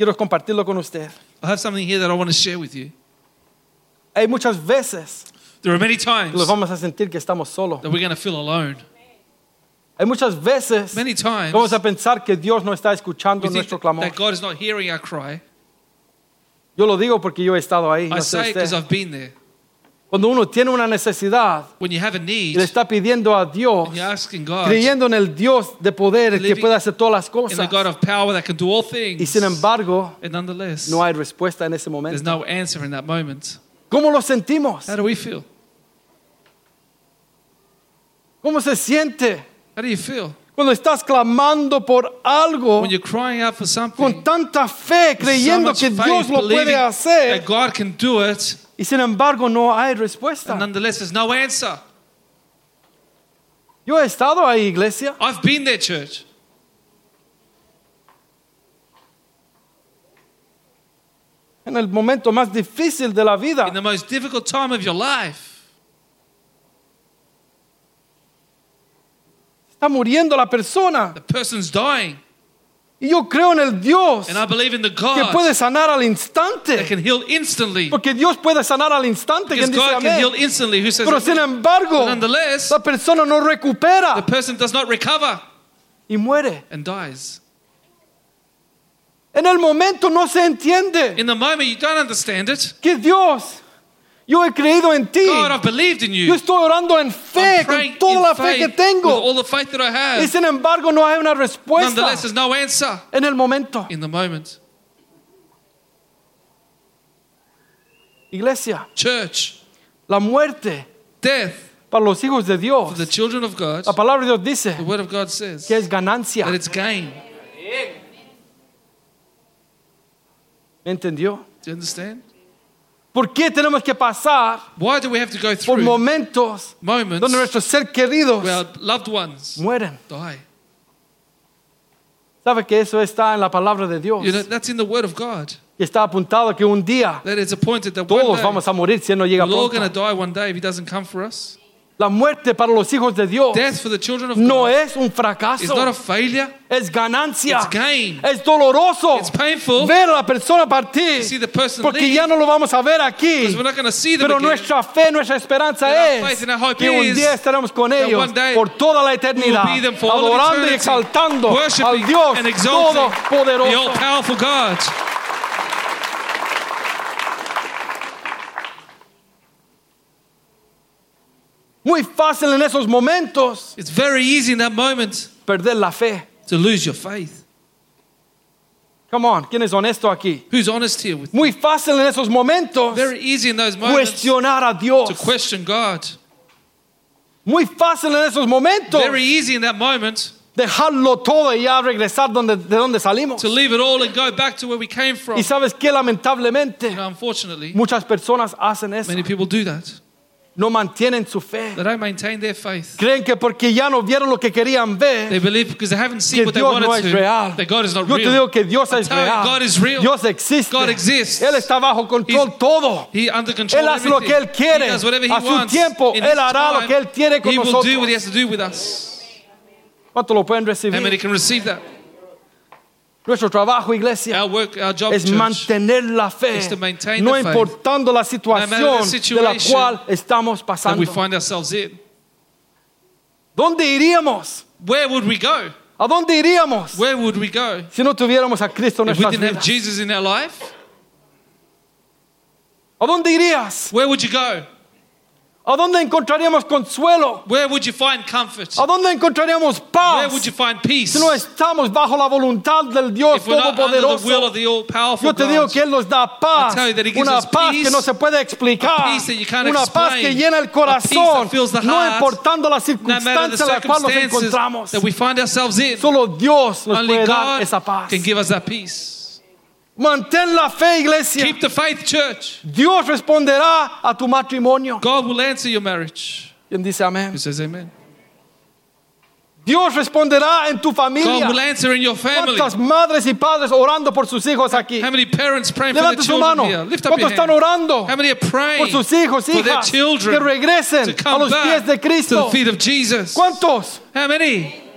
quiero compartirlo con usted. I have something here that I want to share with you. Hay muchas veces There are many que times nos vamos a sentir que estamos solos. that we're going to feel alone. Hay muchas veces Many times vamos a pensar que Dios no está escuchando we think nuestro clamor. that God is not hearing our cry. Yo lo digo porque yo he estado ahí. I no sé say it because usted. I've been there. Cuando uno tiene una necesidad When you have a need y le está pidiendo a Dios, and you're asking God creyendo en el Dios de poder que Believing puede hacer todas las in cosas, God of power that can do all y things, sin embargo and nonetheless, no hay respuesta en ese there's momento. no answer in that moment. ¿Cómo lo sentimos? How do we feel? ¿Cómo se siente How do you feel cuando estás clamando por algo when you're crying out for something? con tanta fe, creyendo much que faith, Dios lo believing puede hacer, that God can do it, y sin embargo no hay respuesta? and nonetheless, there's no answer. Yo he estado ahí, iglesia. I've been there, church. en el momento más difícil de la vida. In the most difficult time of your life, Está muriendo la persona. The person's dying. Y yo creo en el Dios And I believe in the que God puede sanar al that instante. can heal instantly. Porque Dios puede sanar al instante. Because Quien dice God can heal instantly. Who says Pero sin amen? embargo, nonetheless, la persona no the recupera person does not recover y muere. and dies. En el momento no se entiende In the moment, you don't understand it. que Dios, yo he creído en ti. God, I've believed in Yo you. estoy orando en fe I'm con toda in la fe que faith with tengo. all the faith that I Y have. sin embargo no hay una respuesta there's no answer en el momento. in the moment. Iglesia, Church, la muerte death para los hijos de Dios. for the children of God, La palabra de Dios dice the word of God says que es ganancia. that it's gain. ¿Me entendió? Do you understand? ¿Por qué tenemos que pasar Why do we have to go por through momentos moments donde nuestros ser queridos where our loved ones mueren? die? ¿Sabe que eso está en la palabra de Dios? You know, that's in the word of God. Y está apuntado que un día That it's appointed that one todos day vamos a morir si Él no llega we're all going to pronto. die one day if He doesn't come for us. La muerte para los hijos de Dios Death for the children of no God es un is not a fracaso, failure, es ganancia. it's gain. Es doloroso It's painful ver a la persona to partir see the person porque leave ya no lo vamos a ver because aquí. we're not going to see them Pero again. nuestra fe, nuestra esperanza es faith and our hope que un is día estaremos con that ellos one day por toda la eternidad, will be them for all of adorando y eternity, exaltando al Dios and exalting the Todopoderoso. all-powerful God. Muy fácil en esos momentos It's very easy in that moment perder la fe. to lose your faith. Come on, ¿quién es honesto aquí? Who's honest here with Muy fácil en esos momentos Very easy in those moments cuestionar a Dios. to question God. Muy fácil en esos momentos Very easy in that moment dejarlo todo y ya regresar donde, de donde salimos. to leave it all and go back to where we came from. Y sabes que lamentablemente You know, unfortunately, muchas personas hacen eso. many people do that. No mantienen su fe. They don't maintain their faith. Creen que porque ya no vieron lo que querían They ver, believe because they haven't seen que what they Dios no es to, real. that God is not Yo te real. digo que Dios es real. God is real. Dios existe. God exists. Él está bajo control He's- todo. He under control Él hace lo que everything. Él quiere. He does whatever he A su wants. tiempo, In Él hará lo time, que Él quiere con He will do nosotros. what he has to do with us. ¿Cuánto lo pueden How many recibir? can receive that? Nuestro trabajo, iglesia, Our work, our job, es church, mantener la fe, no importando la situación de la cual estamos pasando. we find ourselves in. ¿Dónde iríamos? Where would we go? ¿A dónde iríamos Where would we go si no tuviéramos a Cristo en if we didn't have? Jesus in our life? ¿A dónde irías? Where would you go? ¿A dónde encontraríamos consuelo? Where would you find comfort? ¿A dónde encontraríamos Where paz would you find peace? si no estamos bajo la voluntad del Dios If we're not under the will of the all-powerful Yo te digo God, que Él nos da paz, I tell you that he gives una us paz que peace, no se puede explicar, a peace that you can't una paz que llena el a peace corazón, that fills the no heart, importando la circunstancia en la cual nos encontramos. that we find ourselves in, Solo Dios nos only puede dar God esa paz. can give us that peace. Mantén la fe, iglesia. Keep the faith, church. Dios responderá a tu matrimonio. God will answer your marriage. ¿Quién dice amén? Who says amen? Dios responderá en tu familia. God will answer in your family. ¿Cuántas madres y padres orando por sus hijos aquí? How many parents praying for their su children mano. here? Lift up your ¿Cuántos están hand. orando How many are praying por sus hijos, for their hijas, children que regresen to a come los pies back de to the Cristo? feet of Jesus? ¿Cuántos? How many?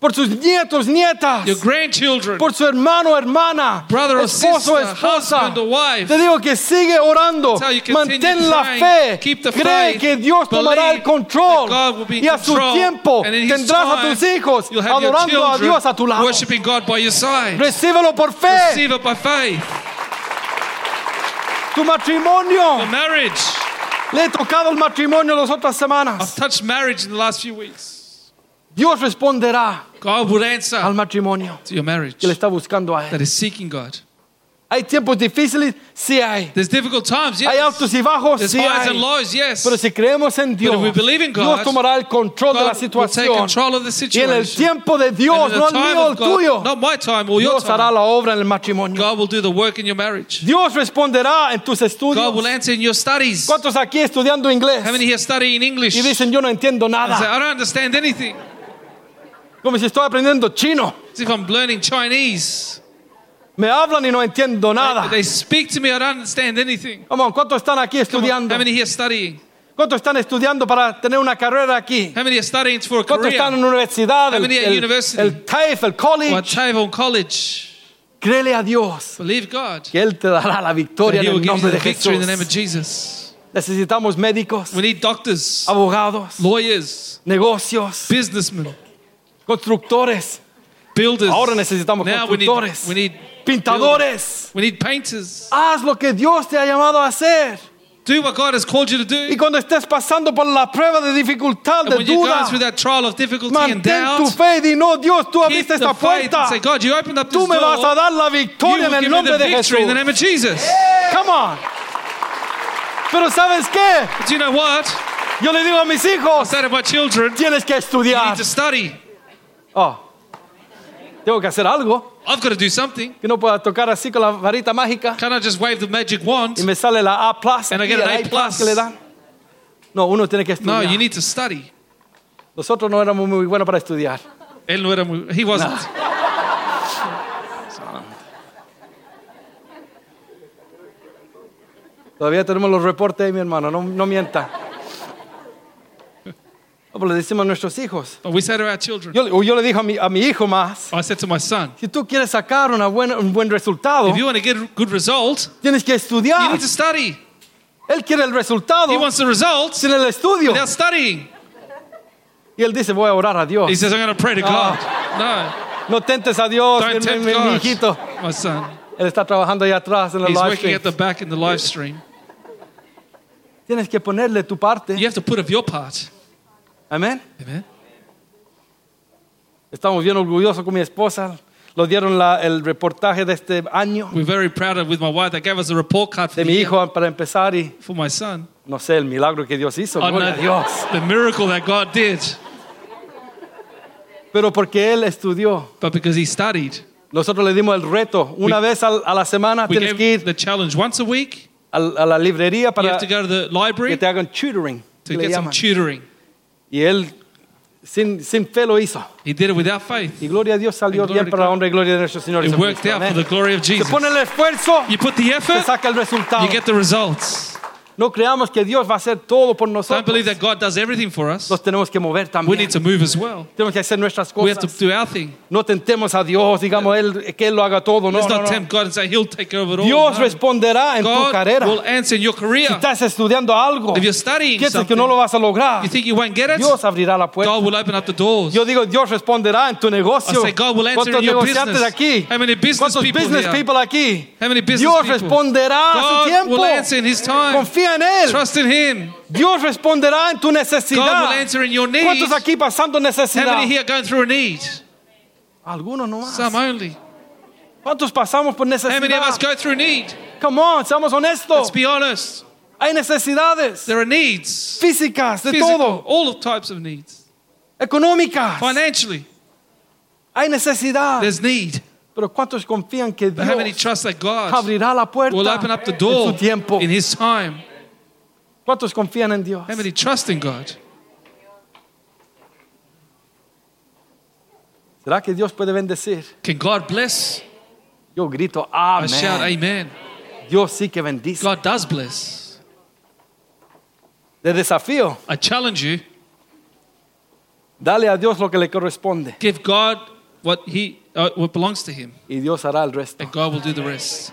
Por sus nietos, nietas, Your grandchildren. por su hermano, hermana, Brother or esposo, sister, esposa. husband or wife. Te digo que sigue orando, mantén la fe, Keep the cree faith. que Dios tomará el control God will be in y a su tiempo And in His tendrás a tus hijos your adorando a Dios a tu lado. God by your side. Recíbelo por fe, Receive it by faith. tu matrimonio. For marriage. Le he tocado el matrimonio las otras I've touched marriage in the last few weeks. Dios responderá God will answer al matrimonio to your marriage que le está buscando a él. that is seeking God. Hay tiempos difíciles, sí hay. There's difficult times, Hay yes. altos y bajos, There's sí highs hay. and lows, yes. Pero si creemos en Dios, if we believe in Dios God, tomará el control de la God will take situación. control of the Y en el situation. tiempo de Dios, And in no el time mío, el of God, tuyo, not my time or your Dios hará time, la obra en el matrimonio. God will do the work in your marriage. Dios responderá en tus God will estudios. answer in your studies. ¿Cuántos aquí estudiando inglés? How many here studying English? Y dicen, yo no entiendo say, nada. I don't understand anything. Como si estoy aprendiendo chino. As if I'm learning Chinese. Me hablan y no entiendo nada. They speak to me, I don't understand anything. Come on, ¿cuántos están aquí Come on, estudiando? How many here studying? ¿Cuántos están estudiando para tener una carrera aquí? How many are studying for a ¿Cuántos están en career? universidad? How El, many at el- university? el TAFE, el Or college. at Tavon College? Créele a Dios Believe God. que Él te dará la That victoria He en will el give you nombre the de victory in the name of Jesús. Jesus. Necesitamos médicos, We need doctors, abogados, lawyers, negocios, businessmen, constructores. builders. Ahora necesitamos now we need, constructores, we need pintadores. We need painters. Haz lo que Dios te ha llamado a hacer. Do what God has called you to Y do. cuando estés pasando por la prueba de dificultad, de duda, mantén tu fe y no, Dios, tú abriste esta puerta. say, God, you opened up Tú me vas a dar la You victoria en el nombre de Jesús. of Jesus. Come on. Pero ¿sabes qué? But you know what? Yo le digo a mis hijos, Instead of my children, you tienes que estudiar. need to study. Oh, tengo que hacer algo. I've got to do something. Que no pueda tocar así con la varita mágica Can I just wave the magic wand? y me sale la A plus. And I get an A plus que le dan. No, uno tiene que No, estudiar. you need to study. Nosotros no éramos muy buenos para estudiar. Él no era muy, he wasn't. Todavía tenemos los reportes ahí, mi hermano, no, no mienta. No, le decimos a nuestros hijos. But we say to our children, Yo, o yo le dije a mi, a mi hijo más, I said to my son, si tú quieres sacar una buena, un buen resultado, if you want to get a good result, tienes que you estudiar. need to study. Él quiere el resultado He wants the results sin el estudio. without studying. Y él dice, voy a orar a Dios. He says, I'm going to pray to God. No tentes a Dios, mi, don't tempt mi- mi God. hijito. My son. Él está trabajando allá atrás en el He's live working stream. at the back in the live stream. Tienes que ponerle tu parte. You have to put up your part. Amén. Amen. Estamos bien orgullosos con mi esposa. Lo dieron la- el reportaje de este año We're very proud of with my wife. They gave us a report card for, de the mi year hijo para empezar y for my son. no sé el milagro que Dios hizo. I Gloria a know Dios. the miracle that God did, Pero porque él estudió. but because he studied. Nosotros le dimos el reto. Una We- vez al- a la semana We tienes que gave ir the challenge once a week. al- a la librería You para have to go to the que library te hagan tutoring. to que le get some llaman. tutoring. Y él sin, sin fe lo hizo. He did it without faith. Y gloria a Dios salió bien para la honra y gloria de nuestro Señor It worked out for the glory of Se Jesus. pone el esfuerzo, You put the se effort, saca el resultado. you get the results. No creamos que Dios va a hacer todo por Don't nosotros. believe that God does everything for us. Nos tenemos que mover We también. need to move as well. Tenemos que hacer nuestras We have to cosas. do our thing. No tentemos a Dios, digamos él, que Él lo haga todo. No, Let's no, not no. tempt God and say He'll take over it all. Dios No. responderá en tu God carrera. will answer in your career. Si estás estudiando algo, If you're studying piensas something, que no lo vas a lograr, you think you won't get it, Dios abrirá la puerta. God will open up the doors. Yo digo, Dios responderá en tu I negocio. say God will answer ¿Cuántos in your negociantes business? aquí? How many business ¿Cuántos people business here? people aquí? How many business Dios people? responderá a su God tiempo. will answer in His time. Confía en Él. Trust in Him. Dios responderá en tu God necesidad. will answer in your need. ¿Cuántos aquí pasando How necesidad? many here going through a need? Algunos nomás. Some only. ¿Cuántos pasamos por How many of us go through need? Come on, seamos Let's be honest. Hay necesidades There are needs. físicas de Physical, todo, all types of needs. económicas. Financially, Hay necesidad. there's need. Pero ¿cuántos confían que But how many Dios trust that God abrirá la puerta will open up the en door su tiempo? in His time? ¿Cuántos confían en Dios? How many trust in God? ¿Será que Dios puede bendecir? Can God bless? Yo grito, I shout, amén. Amen. Dios sí que bendice. God does bless. De desafío, I challenge you, dale a Dios lo que le corresponde give God what He uh, what belongs to Him, y Dios hará el resto. and God will do the rest.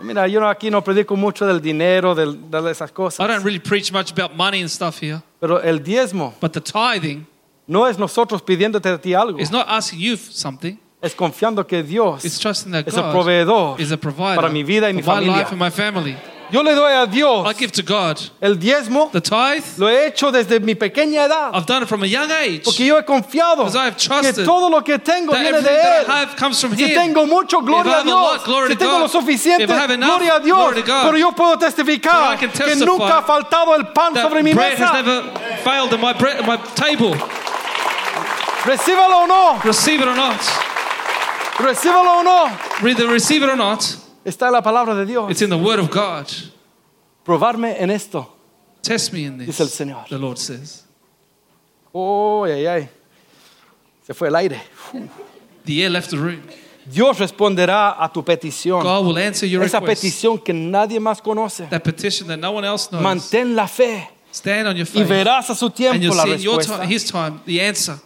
Mira, yo aquí no predico mucho del dinero, del- de esas I don't really preach much about money and stuff here, pero el diezmo but the tithing no es nosotros pidiéndote a ti algo, is not asking you for something. es confiando que Dios It's trusting that es el God proveedor is a provider para mi vida y mi for my familia. life and my family. Yo le doy a Dios I give to God el diezmo, the tithe. lo he hecho desde mi pequeña edad, I've done it from a young age. porque yo he confiado Because I have que trusted todo lo que tengo that viene everything de that I have comes from Si Him. tengo mucho, gloria a have a lot, glory Si to tengo God. lo suficiente, If I have enough, gloria a Dios. glory to God. Pero yo puedo But I testificar can que testify nunca ha faltado el pan That sobre mi bread has mesa. never failed in my, bread, my table. Recíbalo o no, Receive it or not. recíbalo o no. Either receive it or not. Está en la palabra de Dios. It's in the Word of God. Probarme en esto. Test me in this. Dice el Señor. The Lord says. Oh, ay, ay. Se fue el aire. The air left the room. Dios responderá a tu petición. God will answer your Esa request. petición que nadie más conoce. That petition that no one else knows. Mantén la fe Stand on your y faith. verás a su And tiempo you'll la see in your respuesta. time, His time, the answer.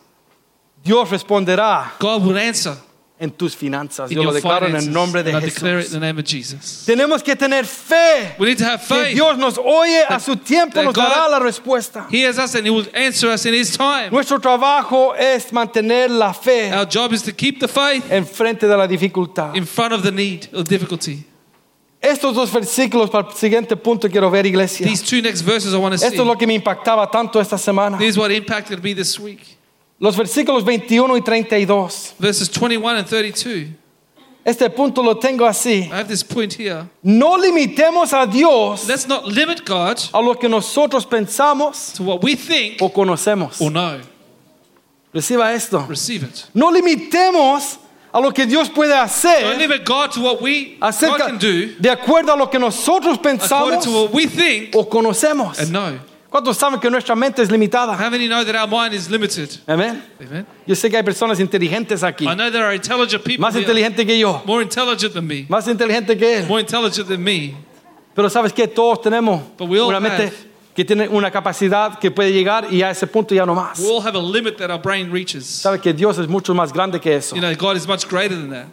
Dios responderá God will answer en tus finanzas. in Yo lo declaro en el nombre de Jesús. in the name of Jesus. Tenemos que tener fe We need to have que faith. Dios nos oye a su tiempo, nos dará God- la respuesta. He hears us and He will answer us in His time. Nuestro trabajo es mantener la fe Our job is to keep the faith en frente de la dificultad. in front of the need or difficulty. Estos dos versículos para el siguiente punto quiero ver, iglesia. These two next verses I want to see. Esto es lo que me impactaba tanto esta semana. This is what impacted me this week. Los versículos 21 y 32. Verses 21 and 32. Este punto lo tengo así. I have this point here. No limitemos a Dios Let's not limit God a lo que nosotros pensamos to what we think o conocemos. or know. Reciba esto. Receive it. No limitemos a lo que Dios puede Don't hacer limit God to what we God can do de acuerdo a lo que nosotros pensamos to what we think o conocemos. and know. ¿Cuántos saben que nuestra mente es limitada? How many know that our mind is limited? Amén. Amen. Yo sé que hay personas inteligentes aquí, I know there are intelligent people más here, inteligentes que yo, more intelligent than me, más inteligentes que él. more intelligent than me. Pero sabes que todos tenemos But we all una mente have- que tiene una capacidad que puede llegar y a ese punto ya no más. We all have a limit that our brain reaches. Sabe que Dios es mucho más grande que eso. You know, God is much greater than that.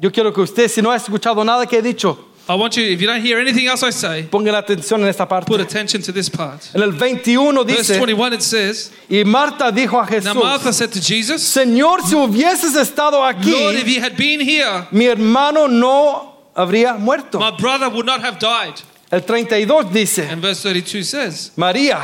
Yo quiero que usted, si no ha escuchado nada que he dicho, I want you, if you don't hear anything else I say, ponga la atención en esta parte. put attention to this part. En el 21 Verse 21 it says, y Marta dijo a Now Martha said to Jesus, Señor, si hubieses estado Lord, if aquí, you had been here, mi hermano no habría muerto. my brother would not have died. El 32 dice, And verse 32 says, María,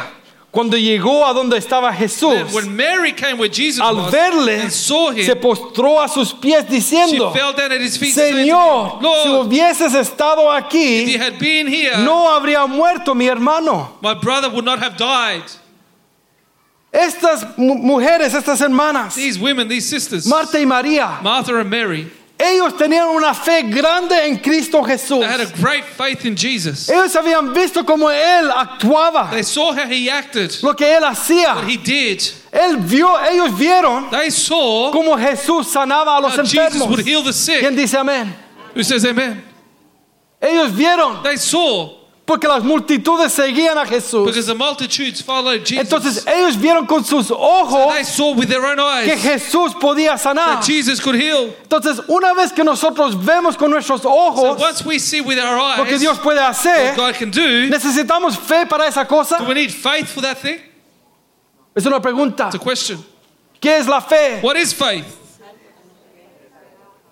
cuando llegó a donde estaba Jesús, when Mary came where Jesus al verle, and saw se postró a sus pies she diciendo, fell down at his feet saying to him, Señor, si hubieses estado if you aquí, had been here, no habría muerto mi hermano. my brother would not have died. Estas mu- mujeres, estas hermanas, These women, these sisters, Marta y María, Martha and Mary, ellos tenían una fe grande en Cristo Jesús. they had a great faith in Jesus. Ellos habían visto cómo Él actuaba, They saw how he acted, lo que Él what hacía. he did. Él vio, ellos vieron They saw cómo Jesús sanaba a los how Jesus enfermos. would heal the sick. ¿Quién dice amén? Who says amen? Ellos vieron They saw porque las multitudes seguían a Jesús. because the multitudes followed Jesus. Entonces ellos vieron con sus they ojos saw with their own que eyes Jesús podía sanar. that Jesus could heal. Entonces una vez que nosotros vemos con nuestros So ojos once we see with our lo que eyes Dios puede what hacer, God can do, necesitamos fe para esa cosa. do we need faith for that thing? Es una pregunta. It's a question. ¿Qué es la fe? What is faith?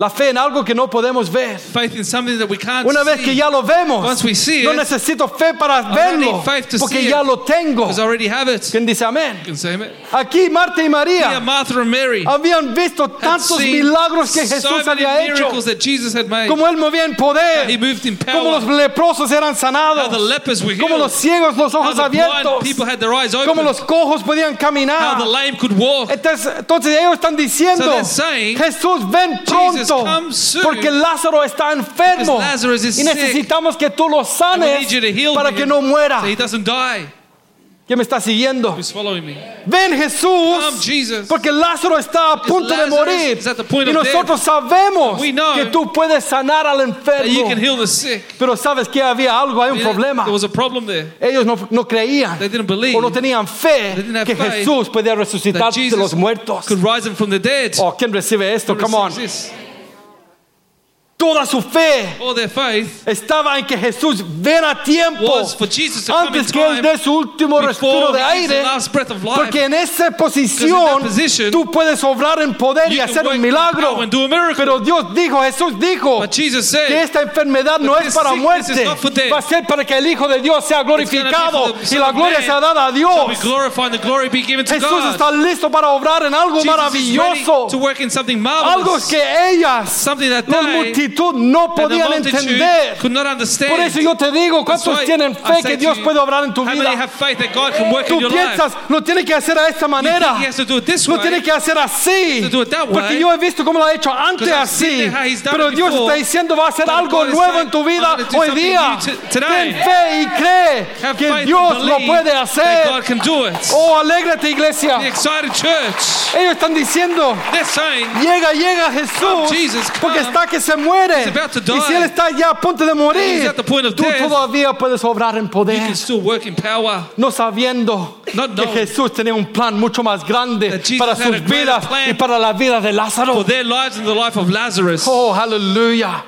La fe en algo que no podemos ver. Faith in something that we can't Una vez see. que ya lo vemos, Once we see no it, necesito fe para verlo, need faith to porque see ya it. lo tengo. Because I already have it. ¿Quién dice amén? You can say amen. Aquí Marta y Here, María Martha and Mary habían visto tantos milagros que Jesús había hecho, miracles that Jesus had made. como él movía en He poder, moved in como los leprosos eran How the sanados, lepers were como los ciegos los How ojos the blind abiertos, people had their eyes como los cojos podían How caminar. the lame could walk. Entonces, entonces ellos están diciendo, So they're saying, Jesús ven Jesus, pronto, porque Lázaro está enfermo y necesitamos que tú lo sanes para que no muera. ¿Quién me está siguiendo? Ven Jesús, porque Lázaro está a punto de morir y nosotros sabemos que tú puedes sanar al enfermo. Pero sabes que había algo, hay un problema. There was a problem there. Ellos no, no creían They didn't believe o no tenían fe que Jesús podía resucitar de los muertos. could rise them from the dead. Oh, ¿quién recibe esto? Come on. Toda su fe All their faith estaba en que Jesús ven a tiempo was for Jesus to come in antes que él time dé su último respiro before de he gives the aire. last breath of life. Porque en esa posición position, tú puedes obrar en poder y you can hacer work un in milagro. power and do a miracle. Pero Dios dijo, Jesús dijo But Jesus que esta enfermedad no that es this para sickness muerte, is not for death. va a ser para que el Hijo de Dios sea glorificado y la of gloria Man sea dada a shall be Dios. glorified and the glory be given to Jesús God. está listo para obrar en algo Jesus is ready maravilloso, to work in something algo marvelous. que ellas, Something that las they, multitud no podían entender. Por eso yo te digo, ¿cuántos tienen fe que Dios puede obrar en tu vida? Tú piensas, lo tiene que hacer a esta manera. Lo way? tiene que hacer así. Porque yo he visto cómo lo ha hecho antes así. Pero Dios está diciendo va a hacer algo nuevo en tu vida hoy día. Ten fe y cree que Dios lo puede hacer. Oh, alégrate iglesia. Ellos están diciendo, llega, llega Jesús. Porque está que se muere. He's about to die. Y si Él está ya a punto de morir, He's at the point of tú death. todavía puedes obrar en you poder. can still work in power. no sabiendo Not que Jesús tenía un plan mucho más grande para sus vidas y para la vida de Lázaro. For their lives and the life of Lazarus. Oh, aleluya.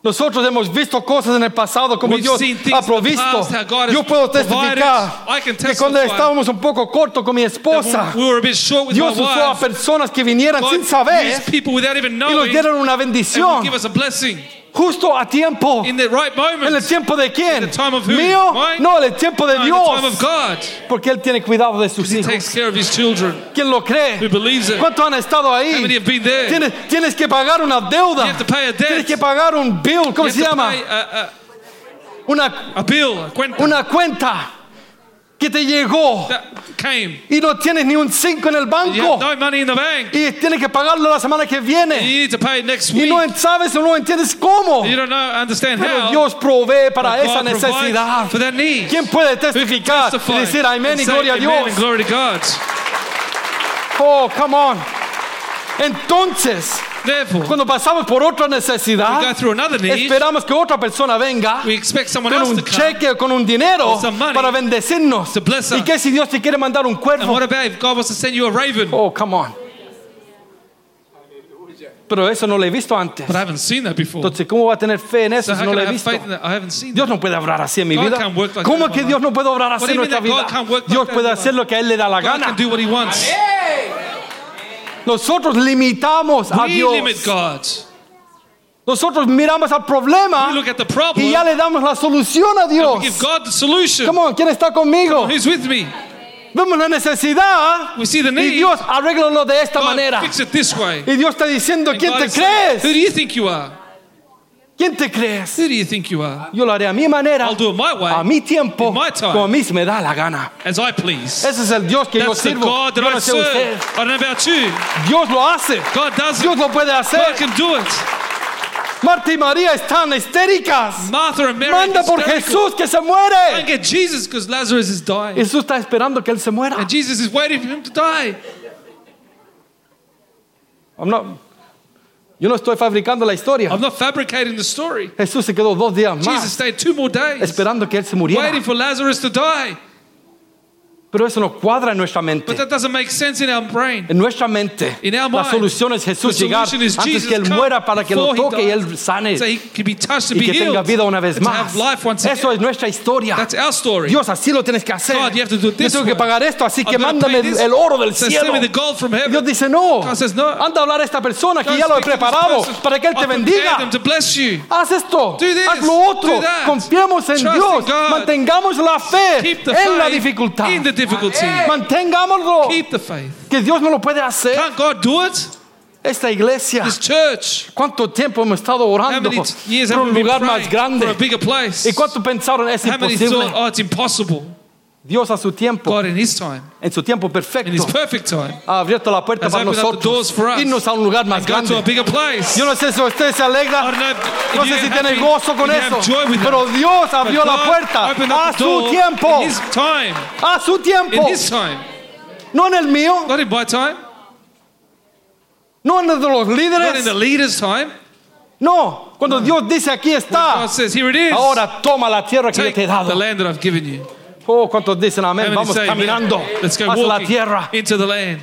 Nosotros hemos visto cosas en el pasado como We've Dios ha provisto. past, Yo puedo testificar que cuando estábamos un poco cortos con mi esposa, We were a bit short with Dios usó a personas que vinieran God sin saber y nos dieron una bendición justo a tiempo. in the right ¿En el tiempo de quién? In the time of who? ¿Mío? Mine? No, en el tiempo de No, in the time Dios. of God. Porque Él tiene cuidado de sus He hijos. takes care of his children. ¿Quién lo cree? Who believes it? ¿Cuántos han estado ahí? How many have been there? Tienes, tienes que pagar una deuda. You have to pay a debt. Tienes que pagar un bill. ¿Cómo se llama? pay a, Una, a, a bill, a cuenta una cuenta que te llegó came. y no tienes ni un 5 en el You banco no money in the bank. y tienes que pagarlo la semana que You viene need to pay next y week. no sabes o no entiendes cómo. You don't know, understand Pero how. Dios provee para esa necesidad. For that need. ¿Quién puede testificar y decir amén y gloria a Dios? glory to God. Oh, come on. Entonces, Therefore, cuando pasamos por otra we necesidad, go through another need. esperamos que otra persona venga We expect someone con else un to come. cheque o con un dinero some money para bendecirnos. to bless ¿Y qué si Dios te quiere mandar un And cuervo? what about if God wants to send you a raven? Oh, come on. Pero eso no lo he visto antes. But I haven't seen that before. Entonces, ¿cómo va a tener fe en eso So si how no can lo I he have visto? faith in that? I haven't seen Dios no puede obrar así en mi God vida. can't work like ¿Cómo that que in my Dios life? no puede obrar What así do en you mean nuestra that God vida? can't work like Dios that puede my hacer lo que a Él le da la God gana. can do what he wants. Nosotros limitamos a We Dios. God. Nosotros miramos al problema We look at the problem y ya le damos la solución a and we Dios. give God the solution. Come on, ¿quién está conmigo? Who's with me? Vemos la necesidad We see the y need. Dios arréglalo de esta God, manera. fix it this way. Y Dios está diciendo, And ¿quién God te is saying, Who do crees? you think you are? ¿Quién te crees? Who do you think you are? Yo lo haré a mi manera, I'll do it my way, a mi tiempo, in my time. como a mí me da la gana. as I please. Ese es el Dios que yo That's the sirvo. God that Yo I no sé usted. serve. I don't know about you. Dios lo hace. God does Dios it. lo puede hacer. God can do it. Marta y María están histéricas. Martha and Mary Manda por hysterical. Jesús que se Don't muere. get Jesus because Lazarus is dying. Jesús está esperando que él se muera. And Jesus is waiting for him to die. I'm not- yo no estoy fabricando la historia. I'm not fabricating the story. Jesús se quedó dos días Jesus stayed two more days esperando que él se muriera. waiting for Lazarus to die. Pero eso no cuadra en nuestra mente. But that doesn't make sense in our brain. En nuestra mente, In our la mind, solución es Jesús llegar antes Jesus que Él muera para que lo toque y Él sane So he can be touched and y be que tenga vida una vez más. Eso es nuestra historia. That's our story. Dios, así lo tienes que hacer. God, you have to do it Yo this tengo que pagar esto, así que I've gotta mándame this. el oro del So cielo. send me the gold from heaven. Dios dice, no, God says, no. anda a hablar a esta persona que ya lo he this preparado para que Él te bendiga. them to bless you. Haz esto, this, haz lo otro, confiemos en Trust Dios, mantengamos la fe en la dificultad. In the difficulty. Mantengámoslo, Keep the faith. que Dios no lo puede hacer. Can't God do it? Esta iglesia, This church. ¿cuánto tiempo hemos estado How orando many years por have un we been lugar praying más grande? for a bigger place? ¿Y cuánto pensaron es How many imposible? thought, oh, it's impossible? Dios a su tiempo, God in His time, en su tiempo in perfecto, His perfect time, ha abierto la puerta has para opened up the doors nosotros, for us. irnos a un lugar más and go to a grande. bigger place. Yo no sé si usted se I alegra, don't know if no sé si happy, tiene gozo con if you eso, have joy with pero that. Dios But abrió la God puerta opened a the su door tiempo, in His time, a su tiempo, in His time, no en el mío, not in my time, no en el de los not in líderes, the leader's time. no, cuando Dios dice aquí God está, says, "Here it is. ahora toma la tierra que yo Take te he dado. the land that I've given you." Oh, ¿cuántos dicen amén? Vamos caminando hacia la tierra. into the land.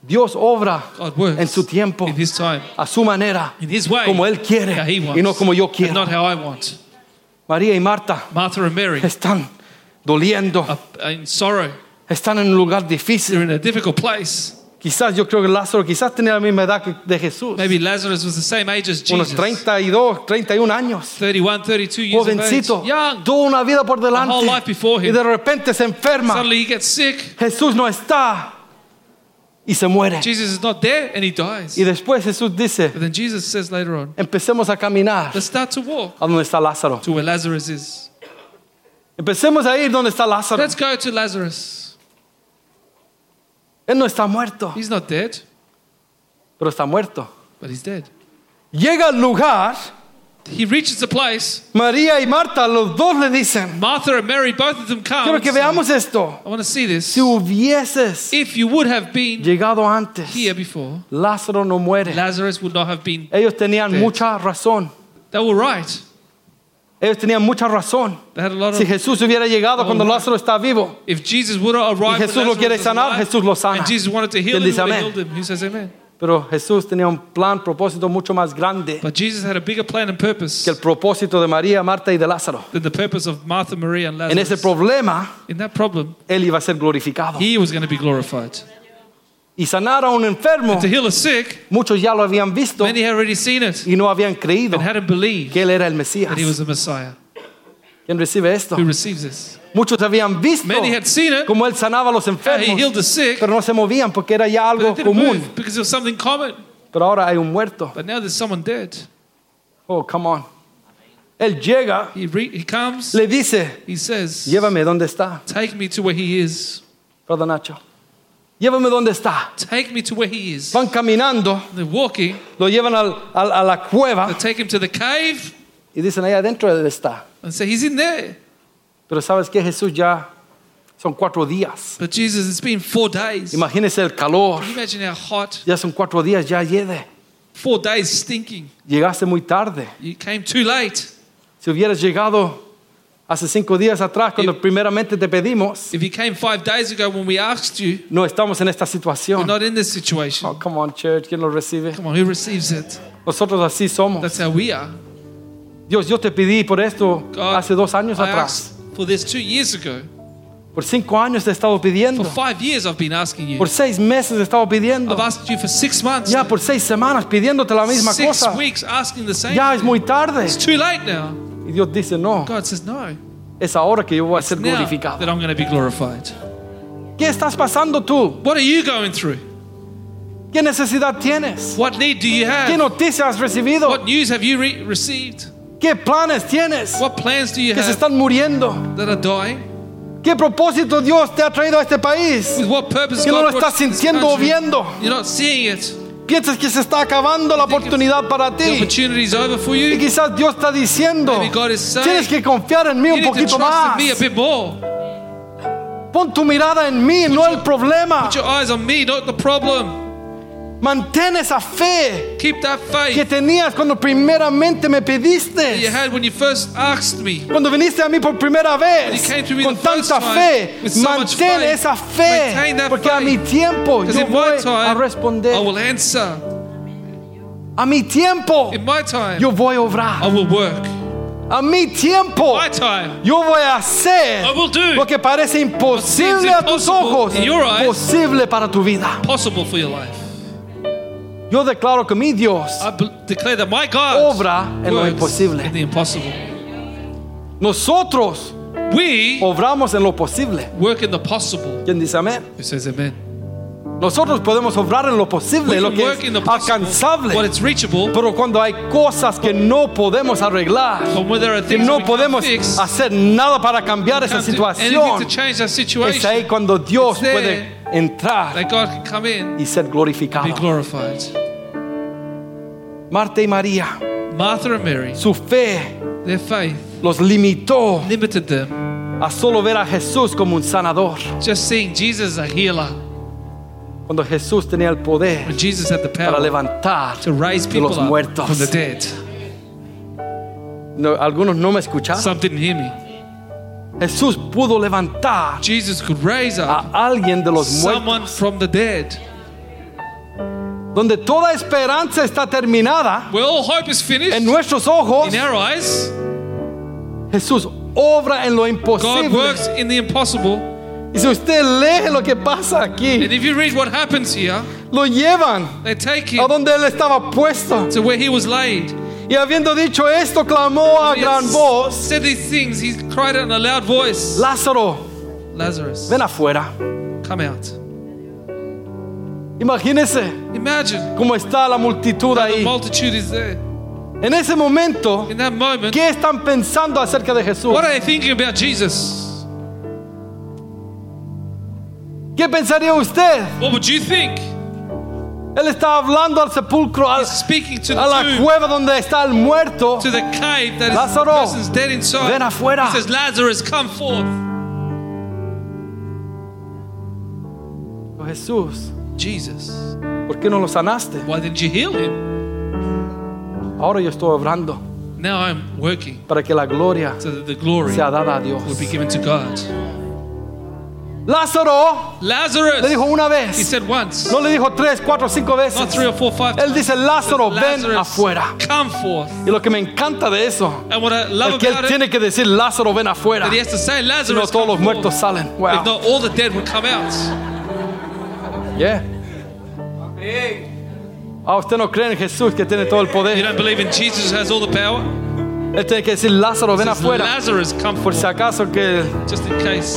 Dios obra en su tiempo, time, a su manera, in His way, como Él quiere wants, y no como yo quiero. not how I want. María y Marta Martha and Mary están doliendo, are in sorrow. están en un lugar difícil. A. Quizás yo creo que Lázaro quizás tenía la misma edad que de Jesús, Maybe Lazarus was the same age as unos Jesus. 32, 31 años. 31, 32 years of age. Jovencito, Young. toda una vida por delante whole life before him. y de repente se enferma. Suddenly he gets sick. Jesús no está. y se muere. Jesus is not there and he dies. Y después Jesús dice, But then Jesus says later on, empecemos a caminar let's start to walk a donde está Lázaro. to where Lazarus is. Empecemos a ir donde está Lázaro. Let's go to Lazarus. Él no está muerto, He's not dead, pero está muerto. but he's dead. Llega al lugar, He reaches the place. María y Marta, los dos le dicen, Martha and Mary, both of them come. quiero que veamos esto. I want to see this. Si hubieses If you would have been llegado antes, here before, Lázaro no muere. Lazarus would not have been. Ellos tenían mucha razón. They were right. Ellos tenían mucha razón. They had a lot Si of. Jesús hubiera llegado cuando right. Lázaro está vivo, If Jesus would have arrived Y when Jesús lo Lazarus quiere was sanar, alive, Jesús lo sana. and Jesus wanted to heal ¿Quién him, he dice would have amén? healed him. Who says amen? pero Jesús tenía un plan, propósito mucho más grande But Jesus had a bigger plan and purpose que el propósito de María, Marta y de Lázaro. than the purpose of Martha, Maria, and En ese Lazarus. problema, In that problem, Él iba a ser glorificado. Y sanar a un enfermo, To heal a sick, muchos ya lo habían visto many had already seen it y no habían creído and hadn't believed que Él era el Mesías. that he was the Messiah. ¿Quién recibe esto? Who receives this? Muchos habían visto Many had seen it, cómo Él sanaba a los how he healed enfermos, the sick, pero no se movían porque era ya but algo didn't común. move because it was something common. Pero ahora hay un muerto. But now there's someone dead. Oh, come on. Él llega, He, re- he comes, le dice, he says, llévame donde está, Take me to where he is. Brother Nacho. Llévame donde está. Take me to where he is. Van caminando, They're walking, lo llevan al- al- a la cueva they take him to the cave y dicen, ahí adentro él está. and say, He's in there. Pero sabes que Jesús ya son cuatro días. But Jesus, it's been four days. Can Imagínese el calor. you imagine how hot? Ya son cuatro días, ya llegue. Four days stinking. Llegaste muy tarde. You came too late. Si hubieras llegado hace cinco días atrás, cuando primeramente te pedimos, If you came five days ago when we asked you, no estamos en esta we're situación. not in this Oh, situation. come on, church, ¿quién lo recibe? Come on, who receives it? Nosotros así somos. That's how we are. Dios, yo te pedí por esto God, hace dos años I atrás. for this two years ago. Por cinco años te he estado pidiendo. For five years, I've been asking you. Por seis meses he estado pidiendo. I've asked you for six months. Ya por seis semanas pidiéndote la misma Six cosa. weeks asking the same. Ya es muy tarde. It's too late now. Dios dice, no, God says, No. es ahora que yo voy a ser Now glorificado. that I'm going to be glorified. ¿Qué estás pasando tú? What are you going through? ¿Qué necesidad tienes? What need do you ¿Qué have? noticias has recibido? What news have you re- received? ¿Qué planes tienes What plans do you que se have están muriendo? that are dying? ¿Qué propósito Dios te ha traído a este país? With what purpose Que no God lo brought estás you to this sintiendo o country? viendo. You're not seeing it. Piensas que se está acabando la oportunidad para ti. Y quizás Dios está diciendo, tienes que confiar en mí un poquito más. Pon tu mirada en mí, no el problema. Mantén esa fe Keep that que faith tenías cuando primeramente me that you pediste. had when you first asked me. Cuando viniste a mí por primera When vez, you came to me con the first tanta time, fe, with so much mantén faith, esa fe, maintain that porque a faith. mi tiempo Because yo in voy my a time, I responder. will answer. A mi tiempo In my time, yo voy a I obrar. will work. A mi tiempo My time, yo voy a hacer I will do lo que parece imposible a tus impossible ojos, in your eyes. posible para tu vida. possible for your life. Yo declaro que mi Dios obra en lo imposible. Nosotros We obramos en lo posible. work in the possible. ¿Quién dice amén? Who says amen? Nosotros podemos obrar en lo posible, lo que es alcanzable. when it's reachable, Pero cuando hay cosas que no podemos arreglar, but when there are que no podemos hacer nada para cambiar esa situación, es ahí cuando Dios puede entrar y ser glorificado. Marta y María, Martha and Mary, su fe their faith los limitó limited them. a solo ver a Jesús como un sanador, just seeing Jesus as a healer cuando Jesús tenía el poder para levantar de los muertos. from the dead. No, algunos no me escucharon. Some didn't hear me. Jesús pudo levantar Jesus could raise up a alguien de los someone muertos. from the dead. Donde toda esperanza está terminada, Where all hope is en finished, nuestros ojos, in our eyes, Jesús obra en lo God imposible. works in the impossible. Y si usted lee lo que pasa aquí, And if you read what happens here, lo llevan they take a him donde él estaba puesto. to where he was laid. Y habiendo dicho esto, clamó a He gran voz, said these things. He cried out in a loud voice, Lázaro, Lazarus, ven afuera. come out. Imagínese Imagine cómo está la multitud the ahí. multitude is there. En ese momento, In that moment, ¿qué están pensando acerca de Jesús? what are they thinking about Jesus? ¿Qué pensaría usted? What would you think? Él está hablando al sepulcro, al- speaking to a la the tomb, cueva donde está el muerto. to the cave that is Lázaro, person's dead inside. ven afuera. He says, Lazarus, come forth. Jesús, Jesus, ¿por qué no lo sanaste? why didn't you heal him? Ahora yo estoy obrando Now I'm working para que la gloria so that the glory sea dada a Dios. will be given to God. Lázaro Lazarus, le dijo una he vez, said once, no le dijo tres, cuatro, cinco not veces. three or four, five Él dice, Lázaro, ven Lazarus, afuera. come forth. Y lo que me encanta de eso es que él it, tiene que decir, Lázaro, ven afuera. that he has to say, Si no, Lazarus, todos los muertos salen. If Wow. not, all the dead would come out. Yeah. Ah, usted no cree en Jesús que tiene todo el You poder. don't believe in Jesus has all the power? Él tiene que decir, Lázaro, ven Says, afuera. Lazarus, come Por si acaso que Just in case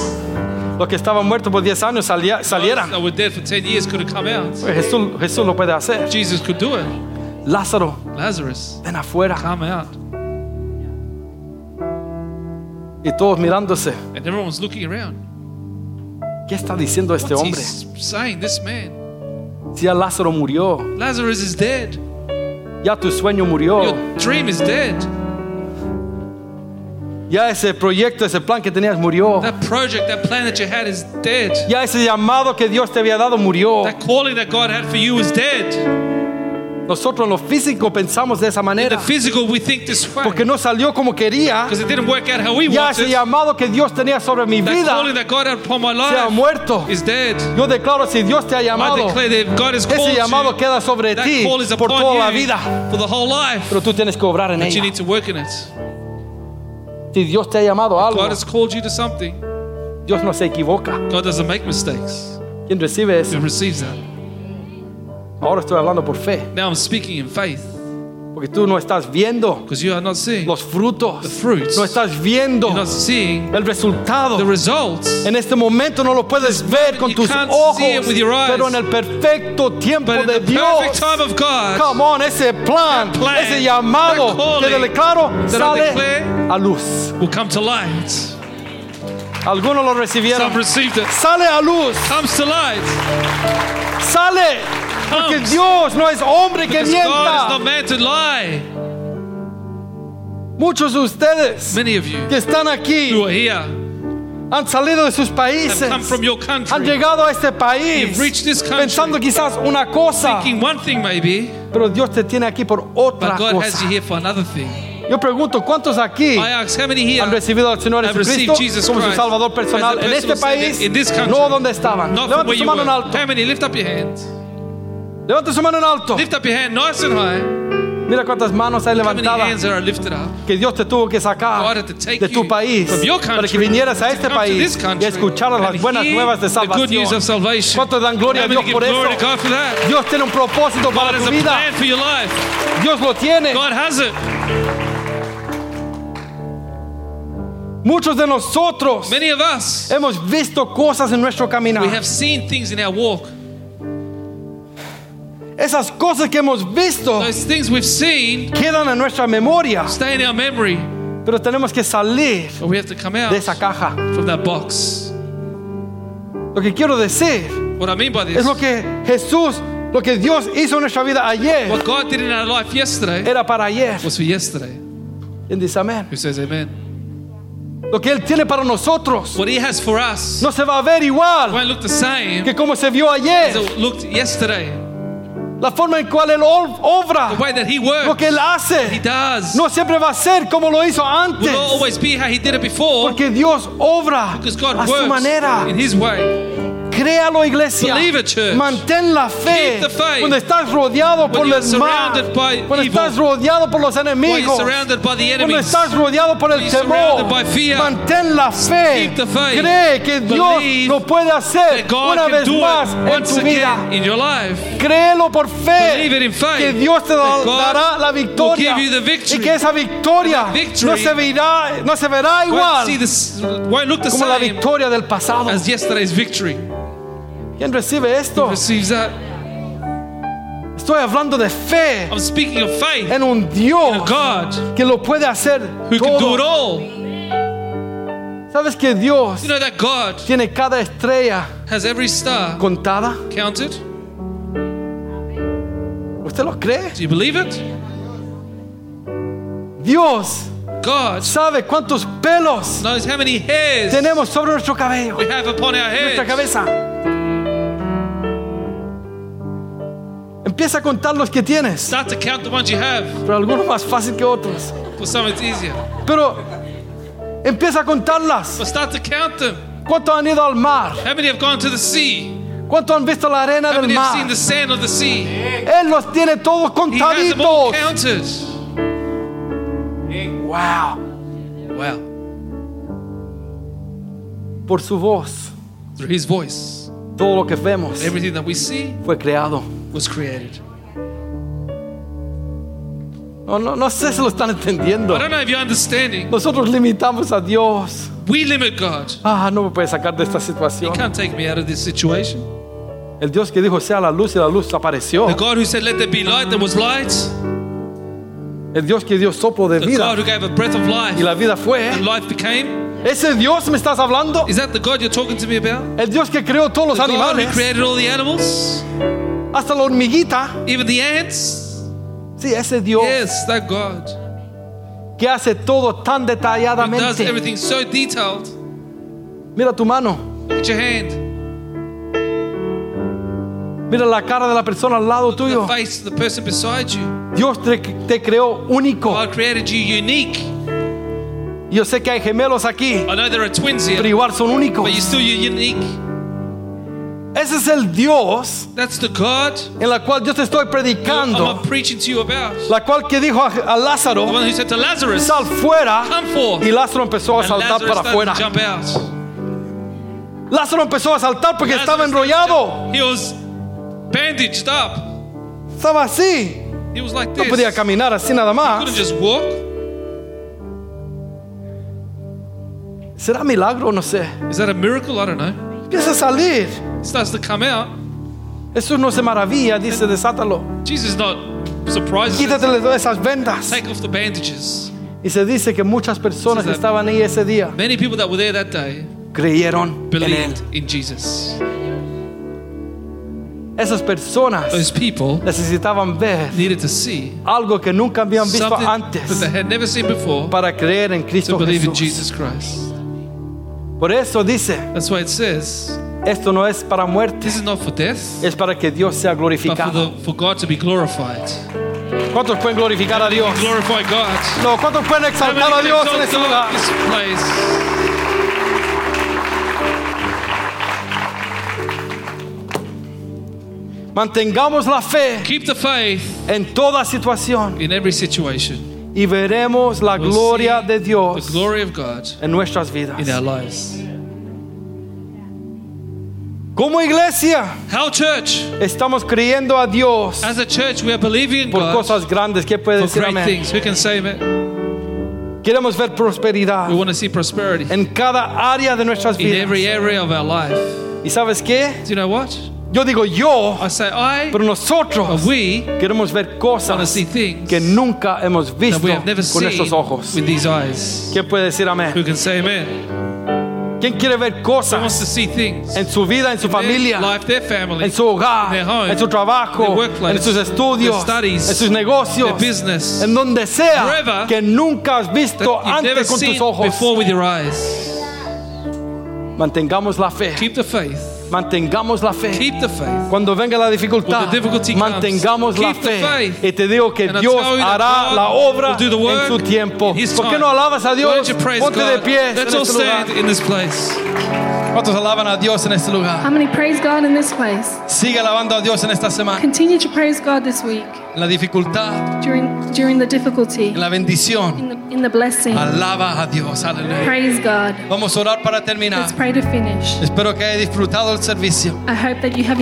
los que estaban muertos por 10 años salía- those salieran. that were dead for 10 years could have come out. Pues Jesús, Jesús lo puede hacer. Jesus could do it. Lázaro, Lazarus, ven afuera. come out. Y todos mirándose. And everyone's looking around. ¿Qué está diciendo este What's hombre? he saying? This man. Si ya Lázaro murió, Lazarus is dead. ya tu sueño murió, Your dream is dead. Ya ese proyecto, ese plan que tenías murió, That project, that plan that you had is dead. ya ese llamado que Dios te había dado murió. That calling that God had for you is dead. Nosotros en lo físico pensamos de esa In manera, the physical, we think this way. porque no salió como quería. Because it didn't work out how we Ya ese llamado que Dios tenía sobre mi That vida calling that God had upon my se ha muerto. is dead. Yo declaro si Dios te ha llamado, ese llamado queda sobre ti por toda la vida. for the whole life. Pero tú tienes que obrar en But Si Dios te ha llamado a algo, God has called you to something. Dios no se equivoca. God doesn't make mistakes. ¿Quién recibe eso? Who receives that? Ahora estoy hablando por fe, Now I'm speaking in faith porque tú no estás viendo you are not seeing. los frutos, The fruits. no estás viendo You're not seeing el resultado. the results. En este momento no lo puedes ver con you tus ojos, eyes. pero en el perfecto tiempo But in de the Dios. perfect time of God, Come on, ese plan, ese llamado que declaro sale a luz. will come to light. Algunos lo recibieron. Some received it. Sale a luz, Comes to light. sale. Porque. Dios no es hombre que mienta. Muchos de ustedes que están aquí han salido de sus países, han llegado a este país country pensando quizás una cosa, thing maybe, pero Dios te tiene aquí por otra cosa. Yo pregunto, ¿cuántos aquí ask han recibido al Señor Jesucristo como su Salvador personal en este país? No donde estaban. where su mano en alto. Levante su mano en alto. Lift up your hand nice and high. Mira cuántas manos hay levantadas que Dios te tuvo que sacar de tu país para que vinieras a este país y escucharas las buenas nuevas de salvación. ¿Cuántos dan gloria a Dios por eso? Dios tiene un propósito para tu vida. Dios lo tiene. Muchos de nosotros hemos visto cosas en nuestro caminar. Esas cosas que hemos visto Those things we've seen quedan en nuestra memoria, stay in our memory, pero tenemos que salir but we have to come out de esa caja. from that box. Lo que quiero decir What I mean by this, es lo que Jesús, lo que Dios hizo en nuestra vida ayer, what God did in our life yesterday era para ayer. was for yesterday. ¿Quién dice amén? Who says amen? Lo que Él tiene para nosotros What He has for us no se va a ver igual won't look the same que como se vio as ayer. it looked yesterday. La forma en cual Él ob- obra, The way that He lo works, que Él He hace, does, no siempre va a ser como lo hizo antes. will always be how He did it before, Porque Dios obra God a su manera. in His way. Créalo, iglesia. Believe it, church. Mantén la fe. Cuando estás rodeado por el mal. Cuando estás rodeado por los enemigos. Cuando estás rodeado por el temor. Mantén la fe. Cree que Dios lo puede hacer una vez más en tu vida. again in your life. Créelo por fe. Que Dios te dará la victoria. Y que esa victoria no se verá, no se verá igual como la victoria del pasado. as yesterday's victory. ¿Quién recibe esto? Estoy hablando de fe I'm speaking of faith en un Dios God que lo puede hacer who can do it todo. all. ¿Sabes que Dios You know that God tiene cada estrella has every star contada? counted? ¿Usted lo cree? Do you believe it? Dios God sabe cuántos pelos knows how many hairs tenemos sobre nuestro cabello, we have upon our nuestra heads. cabeza. Empieza a contar los que tienes, Start to count the ones you have. pero algunos más fácil que otros. For some, it's easier. Pero empieza a contarlas. But start to count them. ¿Cuántos han ido al mar? How many have gone to the sea? ¿Cuántos han visto la arena How del many have mar? seen the sand of the sea? Él los tiene todos He has them all contaditos. counted. Wow. Wow. Por su voz, Through his voice, todo lo que vemos everything that we see fue creado. Was created. No, no, no sé si lo están entendiendo. I don't know if you're understanding. Nosotros limitamos a Dios. We limit God. Ah, no me puede sacar de esta situación. can't take me out of this situation. El Dios que dijo sea la luz y la luz apareció. The God who said, Let there be light, there was light. El Dios que dio soplo de The vida God who gave a breath of y life la vida fue. and life became. ¿Ese Dios me estás hablando? Is that the God you're talking to me about? El Dios que creó todos los The God who created all the animals, hasta la hormiguita. even the ants? Sí, ese Dios Yes, that God que hace todo tan who does detalladamente. everything so detailed. Mira tu mano. Look your hand, Mira la cara de la persona al lado the tuyo. face of the person beside you. Dios te, te creó único. God created you unique. Yo sé que hay gemelos aquí, I know there are twins here, pero igual son únicos. but you're still unique. Ese es el Dios That's the God en la cual yo te estoy I'm predicando. preaching to you about. La cual que dijo a, a The Lázaro, one who said to Lazarus, sal fuera. Come forth. Y Lázaro empezó a And saltar Lazarus para afuera. to jump out. Lázaro empezó a saltar porque estaba Lazarus enrollado. He was bandaged up. Estaba así. He was like No this. podía caminar así nada más. couldn't just walk. ¿Será milagro? No sé. Is that a miracle? I don't know. Empieza a salir. It starts to come out. Jesús no se maravilla, dice, desátalo. Jesus is not surprised. Quítatele todas esas vendas. Take off the bandages. Y se dice que muchas personas que estaban ahí ese día Many people that were there that day creyeron en Él. believed in Jesus. Esas personas Those people necesitaban ver needed to see algo que nunca habían visto something that they had never seen before para creer en Cristo to believe in Jesus Christ. Por eso dice, That's why it says esto no es para muerte, this is not for death, es para que Dios sea but for, glorificado. the, for God to be glorified. ¿Cuántos pueden glorificar a Dios? Glorify God. No, ¿cuántos pueden exaltar a Dios en este lugar? this place? Mantengamos la fe Keep the faith en toda situación in every situation. Y veremos la We'll gloria de The Dios glory of God en nuestras vidas. in our lives. Como iglesia, How church? estamos creyendo a Dios As a church, we are believing in por God cosas grandes. ¿Qué puede decir amén? things. Who can say amen? Queremos ver prosperidad We want to see prosperity en cada área de nuestras in every area of our life. ¿Y sabes qué? Do you know what? Yo digo yo, I say I, pero nosotros we queremos ver cosas see things que nunca hemos that visto we have never con seen nuestros ojos. with these eyes. ¿Quién puede decir amén? Who can say amen? ¿Quién quiere ver wants to cosas see things en su vida, en su in their familia, life, their family, en su hogar, their home, en su trabajo, their en sus estudios, studies, en sus negocios, their business, en donde sea que nunca has visto antes con tus ojos? before with your eyes? Mantengamos la fe, Keep the faith. Mantengamos la fe. Keep the faith. Cuando venga la dificultad, comes, mantengamos la fe. faith. Y te digo que And Dios hará la obra en su tiempo. ¿Por qué no alabas a Dios? Ponte de God? pie en Let's all este stand in this place. ¿Cuántos alaban a Dios en este lugar? How many praise God in this place? Sigue alabando a Dios en esta semana. Continue to praise God this week En la dificultad, during during the difficulty, en la bendición. in the in the blessing. Alaba a Dios, aleluya. Praise God. Vamos a orar para terminar. Let's pray to finish. Espero que haya disfrutado el servicio. I hope that you have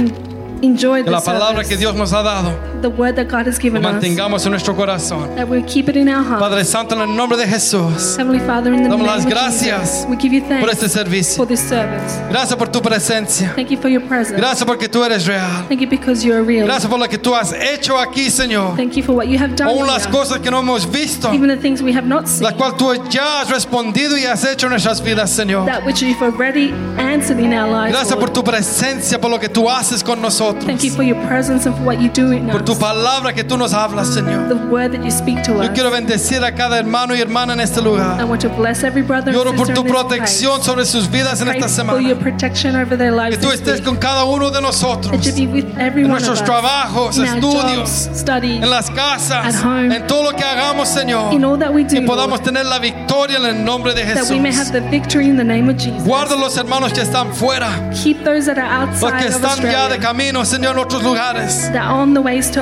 enjoy Que la the palabra que service, Dios nos ha dado, the word that God has lo given us, mantengamos en nuestro corazón. that we keep it in our heart. Padre Santo, en el nombre de Jesús, Heavenly Father, in the Damos las gracias we give you por thanks este servicio. for this service. Gracias por tu presencia. Thank you for your presence. Gracias porque tú eres real. Thank you because you are real. Gracias por lo que tú has hecho aquí, Señor. Thank you for what you have done Aún las cosas que no hemos visto, even the things we have not seen, la cual tú ya has respondido y has hecho en nuestras vidas, Señor. that which you've already answered in our lives. Gracias por Lord. tu presencia, por lo que tú haces con nosotros. Thank you for your presence and for what you do in Por tu palabra que tú nos hablas, Señor. The word that you speak to Yo us. quiero bendecir a cada hermano y hermana en este I lugar. want to bless every brother Yo and por tu protección place. sobre sus vidas en Pray esta for your semana. protection over their lives Que tú estés con cada uno de nosotros. That you be with every En one of nuestros us. trabajos, estudios, jobs, studies, en las casas, At home. en todo lo que hagamos, Señor. in all that we do, Y podamos Lord, tener la victoria en el nombre de that we may have Jesús. the victory in the name of Jesus. Guarda los hermanos que están fuera, Keep those that are los que of están ya de Australia, camino, Señor, en otros lugares.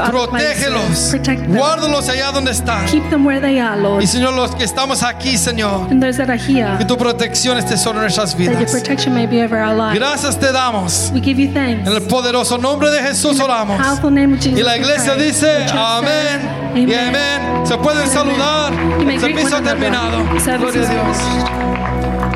Protégelos, guárdalos allá donde están. Keep them where they are, Lord. Y Señor, los que estamos aquí, Señor, And those that are here, que tu protección esté sobre nuestras vidas. Gracias te damos. We give you thanks. En el poderoso nombre de Jesús oramos. Powerful name of Jesus. Y la iglesia dice amén y amén. Se pueden saludar. El servicio ha terminado. Gloria a Dios.